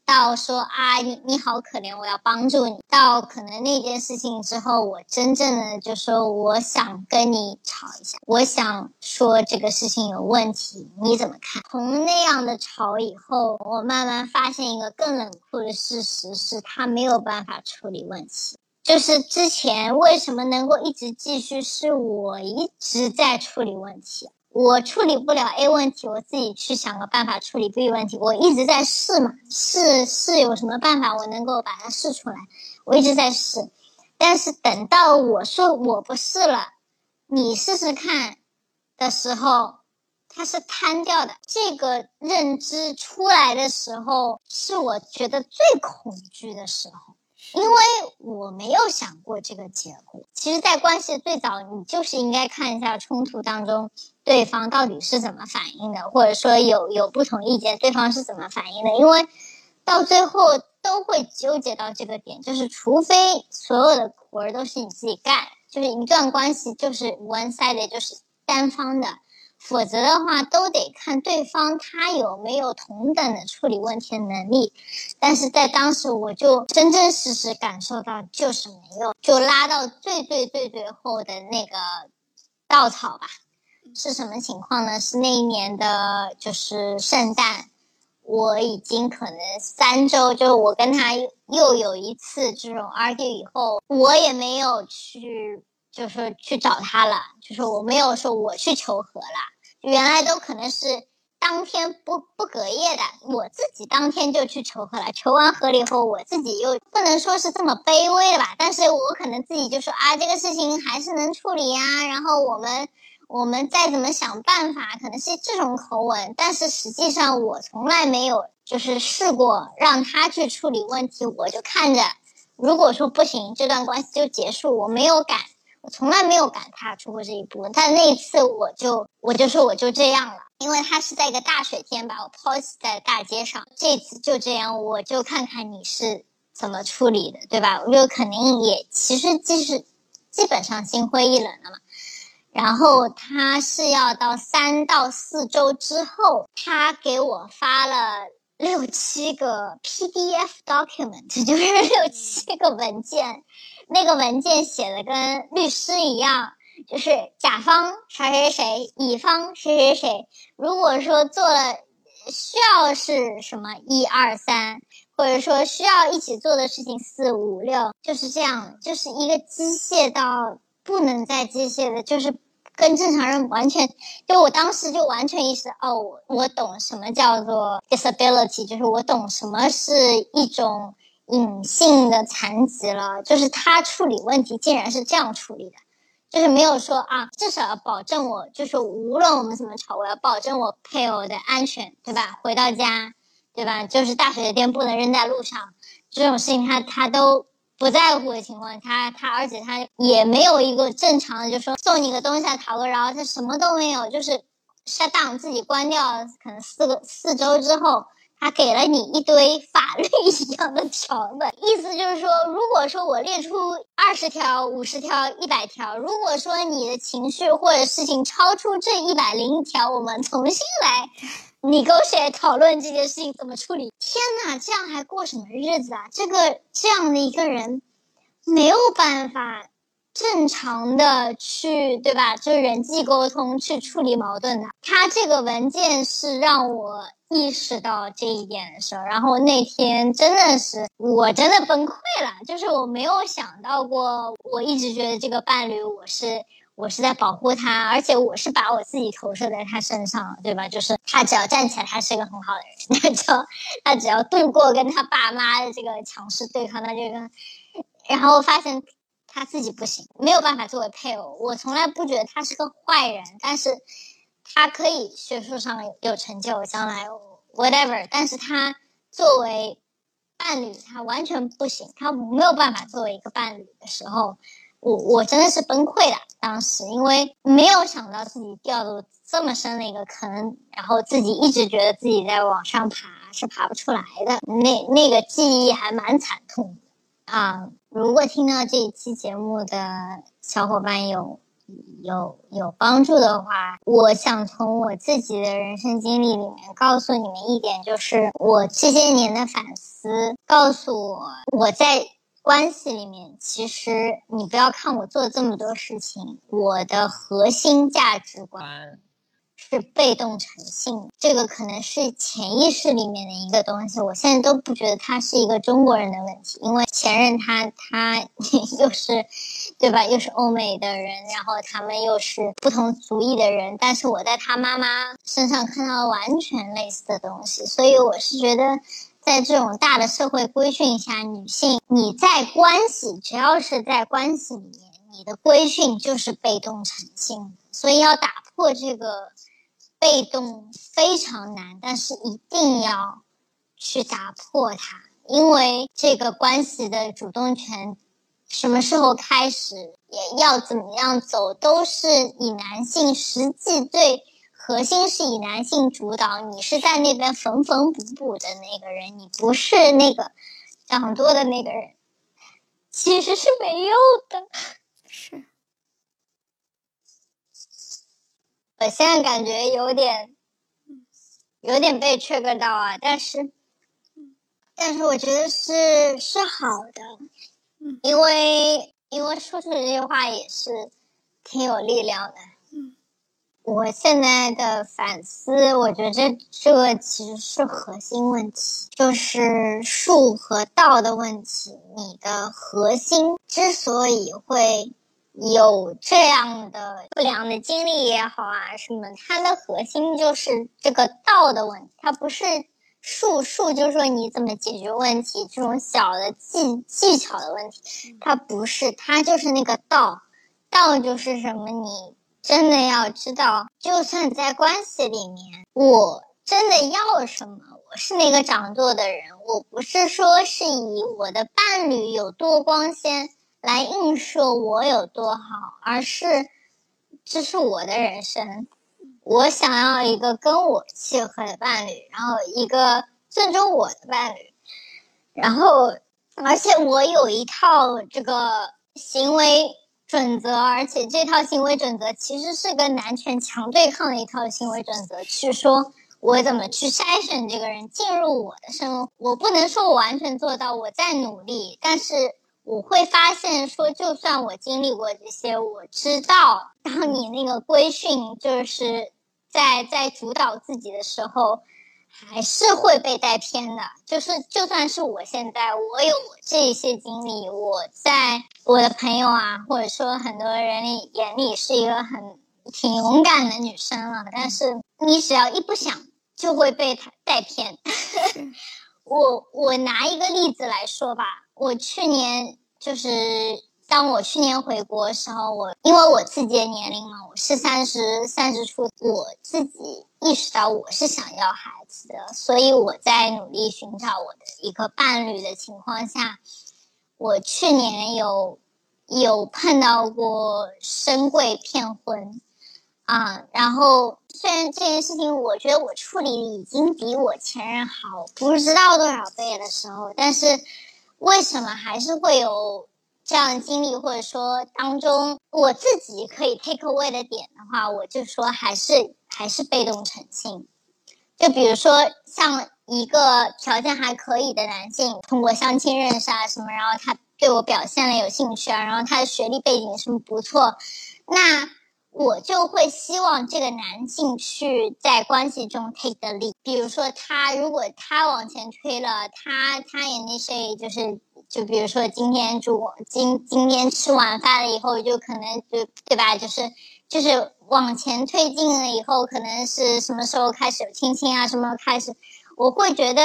到说啊，你你好可怜，我要帮助你。到可能那件事情之后，我真正的就说，我想跟你吵一下，我想说这个事情有问题，你怎么看？从那样的吵以后，我慢慢发现一个更冷酷的事实，是他没有办法处理问题。就是之前为什么能够一直继续，是我一直在处理问题。我处理不了 A 问题，我自己去想个办法处理 B 问题。我一直在试嘛，试试有什么办法我能够把它试出来。我一直在试，但是等到我说我不试了，你试试看的时候，它是瘫掉的。这个认知出来的时候，是我觉得最恐惧的时候。因为我没有想过这个结果。其实，在关系最早，你就是应该看一下冲突当中对方到底是怎么反应的，或者说有有不同意见，对方是怎么反应的。因为到最后都会纠结到这个点，就是除非所有的活儿都是你自己干，就是一段关系就是 one sided，就是单方的。否则的话，都得看对方他有没有同等的处理问题的能力。但是在当时，我就真真实实感受到就是没有，就拉到最最最最后的那个稻草吧。是什么情况呢？是那一年的，就是圣诞，我已经可能三周，就是我跟他又有一次这种 argue 以后，我也没有去。就是去找他了，就是我没有说我去求和了，原来都可能是当天不不隔夜的，我自己当天就去求和了，求完和了以后，我自己又不能说是这么卑微的吧，但是我可能自己就说啊，这个事情还是能处理呀，然后我们我们再怎么想办法，可能是这种口吻，但是实际上我从来没有就是试过让他去处理问题，我就看着，如果说不行，这段关系就结束，我没有敢。我从来没有敢踏出过这一步，但那一次我就我就说我就这样了，因为他是在一个大雪天把我抛弃在大街上。这次就这样，我就看看你是怎么处理的，对吧？我就肯定也其实就是基本上心灰意冷了嘛。然后他是要到三到四周之后，他给我发了六七个 PDF document，就是六七个文件。那个文件写的跟律师一样，就是甲方谁谁谁，乙方谁谁谁。如果说做了需要是什么一二三，或者说需要一起做的事情四五六，就是这样，就是一个机械到不能再机械的，就是跟正常人完全。就我当时就完全意识哦，我我懂什么叫做 disability，就是我懂什么是一种。隐性的残疾了，就是他处理问题竟然是这样处理的，就是没有说啊，至少要保证我，就是无论我们怎么吵，我要保证我配偶的安全，对吧？回到家，对吧？就是大水的电不能扔在路上，这种事情他他都不在乎的情况，他他而且他也没有一个正常的，就说送你个东西讨个饶，他什么都没有，就是 shut down 自己关掉，可能四个四周之后。他给了你一堆法律一样的条文，意思就是说，如果说我列出二十条、五十条、一百条，如果说你的情绪或者事情超出这一百零一条，我们重新来你跟谁讨论这件事情怎么处理。天哪，这样还过什么日子啊？这个这样的一个人，没有办法正常的去对吧？就是人际沟通去处理矛盾的。他这个文件是让我。意识到这一点的时候，然后那天真的是我真的崩溃了，就是我没有想到过，我一直觉得这个伴侣我是我是在保护他，而且我是把我自己投射在他身上，对吧？就是他只要站起来，他是一个很好的人；他只要他只要度过跟他爸妈的这个强势对抗，那就跟，然后发现他自己不行，没有办法作为配偶。我从来不觉得他是个坏人，但是。他可以学术上有成就，将来 whatever，但是他作为伴侣，他完全不行，他没有办法作为一个伴侣的时候，我我真的是崩溃的。当时因为没有想到自己掉入这么深的一个坑，然后自己一直觉得自己在往上爬是爬不出来的，那那个记忆还蛮惨痛啊。如果听到这一期节目的小伙伴有。有有帮助的话，我想从我自己的人生经历里面告诉你们一点，就是我这些年的反思，告诉我我在关系里面，其实你不要看我做这么多事情，我的核心价值观。是被动诚信，这个可能是潜意识里面的一个东西。我现在都不觉得他是一个中国人的问题，因为前任他他 又是，对吧？又是欧美的人，然后他们又是不同族裔的人。但是我在他妈妈身上看到了完全类似的东西，所以我是觉得，在这种大的社会规训下，女性你在关系，只要是在关系里面，你的规训就是被动诚信，所以要打破这个。被动非常难，但是一定要去打破它，因为这个关系的主动权什么时候开始，也要怎么样走，都是以男性实际最核心是以男性主导。你是在那边缝缝补补的那个人，你不是那个掌舵的那个人，其实是没用的。是。我现在感觉有点，有点被 trigger 到啊，但是，但是我觉得是是好的，因为因为说出这句话也是挺有力量的。我现在的反思，我觉得这这个其实是核心问题，就是术和道的问题。你的核心之所以会。有这样的不良的经历也好啊，什么，它的核心就是这个道的问题，它不是术术，就是说你怎么解决问题这种小的技技巧的问题，它不是，它就是那个道，道就是什么？你真的要知道，就算在关系里面，我真的要什么？我是那个掌舵的人，我不是说是以我的伴侣有多光鲜。来映射我有多好，而是这是我的人生，我想要一个跟我契合的伴侣，然后一个尊重我的伴侣，然后而且我有一套这个行为准则，而且这套行为准则其实是跟男权强对抗的一套行为准则，去说我怎么去筛选这个人进入我的生活，我不能说我完全做到，我在努力，但是。我会发现说，就算我经历过这些，我知道，当你那个规训就是在在主导自己的时候，还是会被带偏的。就是就算是我现在我有这一些经历，我在我的朋友啊，或者说很多人里眼里是一个很挺勇敢的女生了，但是你只要一不想，就会被他带偏。我我拿一个例子来说吧。我去年就是当我去年回国的时候，我因为我自己的年龄嘛，我是三十三十出，我自己意识到我是想要孩子的，所以我在努力寻找我的一个伴侣的情况下，我去年有有碰到过深贵骗婚啊，然后虽然这件事情我觉得我处理已经比我前任好不知道多少倍的时候，但是为什么还是会有？这样的经历，或者说当中我自己可以 take away 的点的话，我就说还是还是被动成性。就比如说像一个条件还可以的男性，通过相亲认识啊什么，然后他对我表现了有兴趣啊，然后他的学历背景什么不错，那我就会希望这个男性去在关系中 take the lead。比如说他如果他往前推了，他他也那些就是。就比如说今天煮今今天吃晚饭了以后，就可能就对吧？就是就是往前推进了以后，可能是什么时候开始有亲亲啊？什么时候开始？我会觉得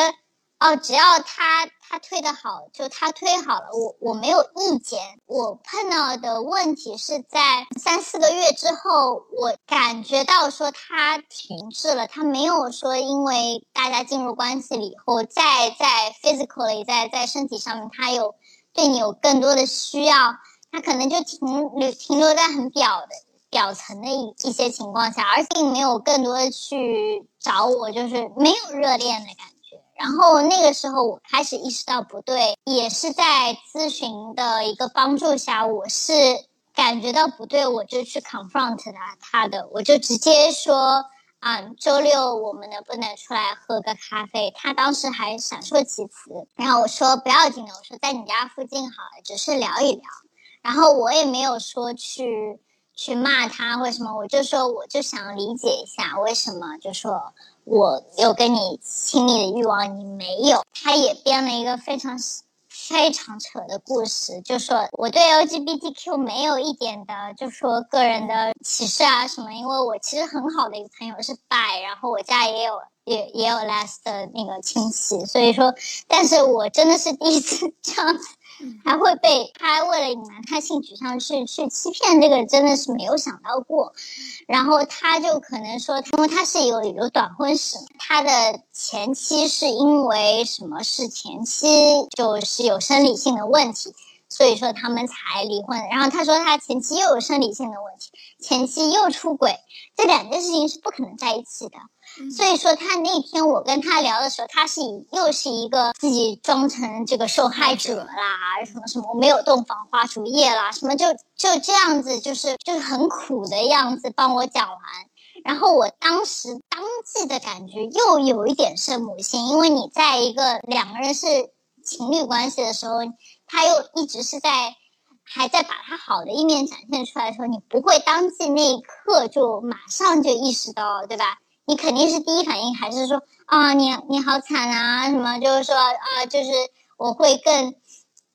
哦，只要他他推的好，就他推好了，我我没有意见。我碰到的问题是在三四个月之后，我感觉到说他停滞了，他没有说因为大家进入关系了以后，再在 physically 在在身体上面，他有对你有更多的需要，他可能就停留停留在很表的表层的一一些情况下，而并没有更多的去找我，就是没有热恋的感觉。然后那个时候我开始意识到不对，也是在咨询的一个帮助下，我是感觉到不对，我就去 confront 他他的，我就直接说啊，周六我们能不能出来喝个咖啡？他当时还闪烁其词，然后我说不要紧的，我说在你家附近好了，只是聊一聊。然后我也没有说去去骂他或什么，我就说我就想理解一下为什么，就说。我有跟你亲密的欲望，你没有。他也编了一个非常非常扯的故事，就说我对 LGBTQ 没有一点的，就说个人的歧视啊什么。因为我其实很好的一个朋友是 bi，然后我家也有也也有 les 的那个亲戚，所以说，但是我真的是第一次 这样子。还会被他为了隐瞒他性取向去去欺骗，这个真的是没有想到过。然后他就可能说，因为他是有有短婚史，他的前妻是因为什么是前妻就是有生理性的问题，所以说他们才离婚。然后他说他前妻又有生理性的问题，前妻又出轨，这两件事情是不可能在一起的。所以说，他那天我跟他聊的时候，他是又是一个自己装成这个受害者啦，什么什么没有洞房花烛夜啦，什么就就这样子，就是就是很苦的样子帮我讲完。然后我当时当即的感觉又有一点圣母心，因为你在一个两个人是情侣关系的时候，他又一直是在还在把他好的一面展现出来的时候，你不会当即那一刻就马上就意识到，对吧？你肯定是第一反应还是说啊，你你好惨啊，什么就是说啊，就是我会更，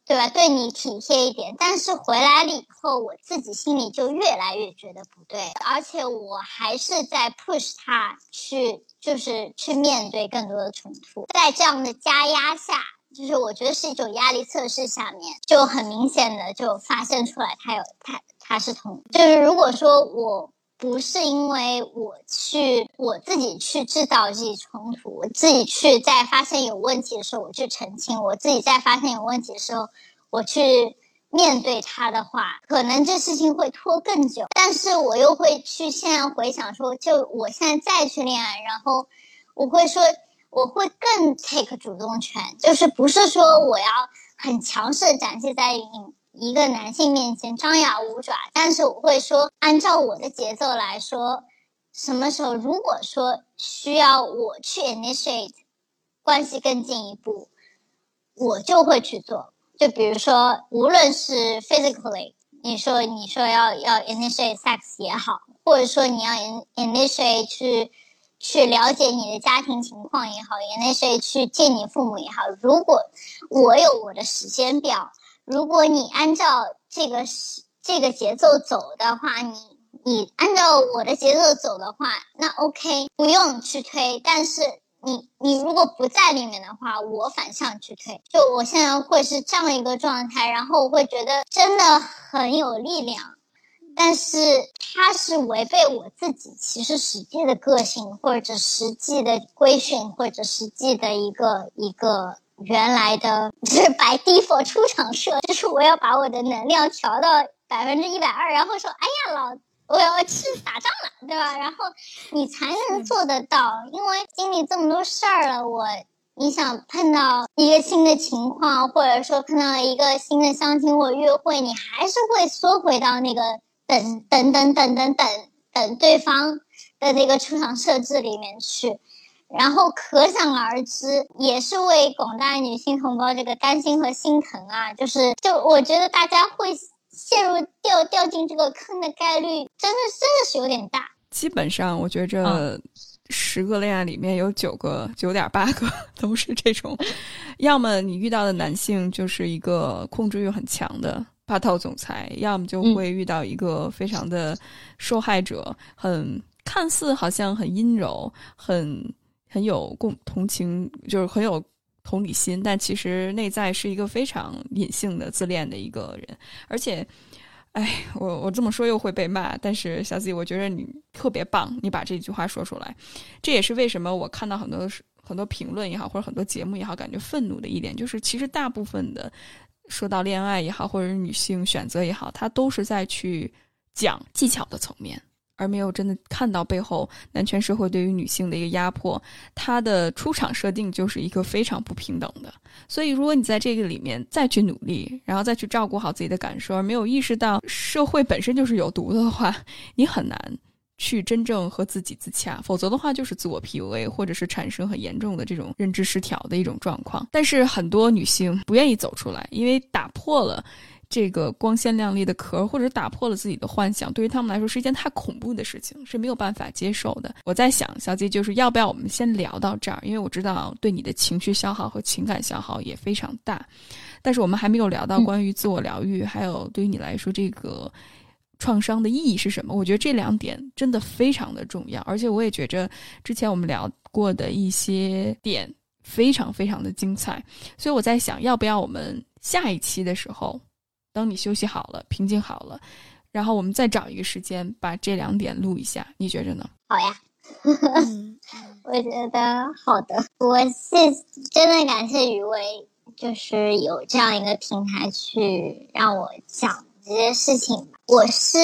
对吧？对你体贴一点。但是回来了以后，我自己心里就越来越觉得不对，而且我还是在 push 他去，就是去面对更多的冲突。在这样的加压下，就是我觉得是一种压力测试下面，就很明显的就发现出来他有他他是同，就是如果说我。不是因为我去我自己去制造这些冲突，我自己去在发现有问题的时候我去澄清，我自己在发现有问题的时候我去面对他的话，可能这事情会拖更久。但是我又会去现在回想说，就我现在再去恋爱，然后我会说我会更 take 主动权，就是不是说我要很强势展现在你。一个男性面前张牙舞爪，但是我会说，按照我的节奏来说，什么时候如果说需要我去 initiate 关系更进一步，我就会去做。就比如说，无论是 physically，你说你说要要 initiate sex 也好，或者说你要 initiate 去去了解你的家庭情况也好，initiate 去见你父母也好，如果我有我的时间表。如果你按照这个这个节奏走的话，你你按照我的节奏走的话，那 OK，不用去推。但是你你如果不在里面的话，我反向去推，就我现在会是这样一个状态，然后我会觉得真的很有力量，但是它是违背我自己其实实际的个性，或者实际的规训，或者实际的一个一个原来的是白 default 出厂设，就是我要把我的能量调到百分之一百二，然后说，哎呀老。我要去打仗了，对吧？然后你才能做得到，因为经历这么多事儿了，我你想碰到一个新的情况，或者说碰到一个新的相亲或约会，你还是会缩回到那个等等等等等等等对方的那个出场设置里面去，然后可想而知，也是为广大女性同胞这个担心和心疼啊，就是就我觉得大家会。陷入掉掉进这个坑的概率，真的真的是有点大。基本上，我觉着十个恋爱里面有九个九点八个 都是这种，要么你遇到的男性就是一个控制欲很强的霸道总裁，要么就会遇到一个非常的受害者，很看似好像很阴柔，很很有共同情，就是很有。同理心，但其实内在是一个非常隐性的自恋的一个人，而且，哎，我我这么说又会被骂，但是小 Z，我觉得你特别棒，你把这句话说出来，这也是为什么我看到很多很多评论也好，或者很多节目也好，感觉愤怒的一点，就是其实大部分的说到恋爱也好，或者是女性选择也好，它都是在去讲技巧的层面。而没有真的看到背后男权社会对于女性的一个压迫，它的出场设定就是一个非常不平等的。所以，如果你在这个里面再去努力，然后再去照顾好自己的感受，而没有意识到社会本身就是有毒的话，你很难去真正和自己自洽。否则的话，就是自我 PUA，或者是产生很严重的这种认知失调的一种状况。但是很多女性不愿意走出来，因为打破了。这个光鲜亮丽的壳，或者打破了自己的幻想，对于他们来说是一件太恐怖的事情，是没有办法接受的。我在想，小姐就是要不要我们先聊到这儿？因为我知道对你的情绪消耗和情感消耗也非常大，但是我们还没有聊到关于自我疗愈，还有对于你来说这个创伤的意义是什么？我觉得这两点真的非常的重要，而且我也觉着之前我们聊过的一些点非常非常的精彩，所以我在想，要不要我们下一期的时候？等你休息好了，平静好了，然后我们再找一个时间把这两点录一下，你觉着呢？好呀 我觉得好的。我是真的感谢余威，就是有这样一个平台去让我讲这些事情。我是。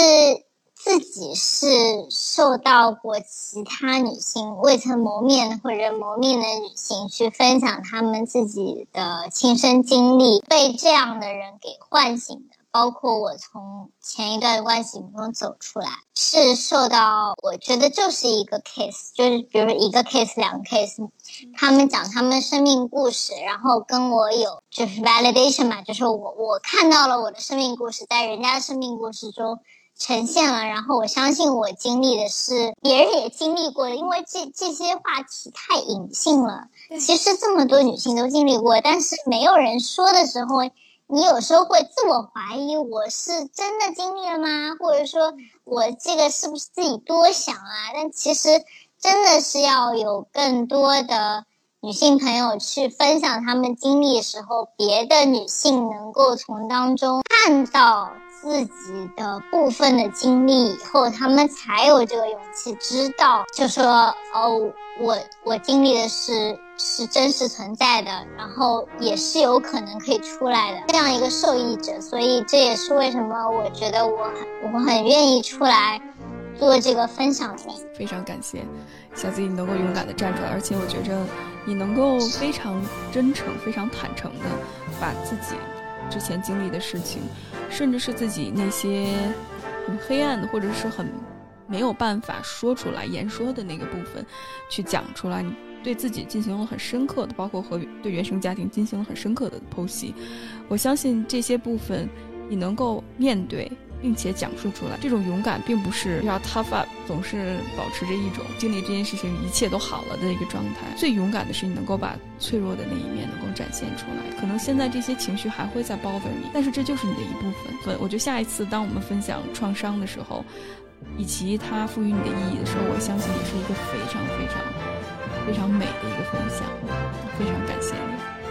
自己是受到过其他女性未曾谋面或者谋面的女性去分享她们自己的亲身经历，被这样的人给唤醒的。包括我从前一段关系中走出来，是受到我觉得就是一个 case，就是比如一个 case 两个 case，他们讲他们生命故事，然后跟我有就是 validation 嘛，就是我我看到了我的生命故事在人家的生命故事中。呈现了，然后我相信我经历的是别人也经历过的，因为这这些话题太隐性了。其实这么多女性都经历过，但是没有人说的时候，你有时候会自我怀疑：我是真的经历了吗？或者说我这个是不是自己多想啊？但其实真的是要有更多的女性朋友去分享她们经历的时候，别的女性能够从当中看到。自己的部分的经历以后，他们才有这个勇气知道，就说哦，我我经历的是是真实存在的，然后也是有可能可以出来的这样一个受益者。所以这也是为什么我觉得我很我很愿意出来做这个分享的。非常感谢小子，你能够勇敢的站出来，而且我觉着你能够非常真诚、非常坦诚的把自己。之前经历的事情，甚至是自己那些很黑暗的，或者是很没有办法说出来言说的那个部分，去讲出来。你对自己进行了很深刻的，包括和对原生家庭进行了很深刻的剖析。我相信这些部分，你能够面对，并且讲述出来。这种勇敢并不是要 tough up，总是保持着一种经历这件事情一切都好了的一个状态。最勇敢的是你能够把脆弱的那一面能够展现出来。可能现在这些情绪还会在 bother 你，但是这就是你的一部分。我觉得下一次当我们分享创伤的时候，以及它赋予你的意义的时候，我相信也是一个非常非常非常美的一个分享。非常感谢你。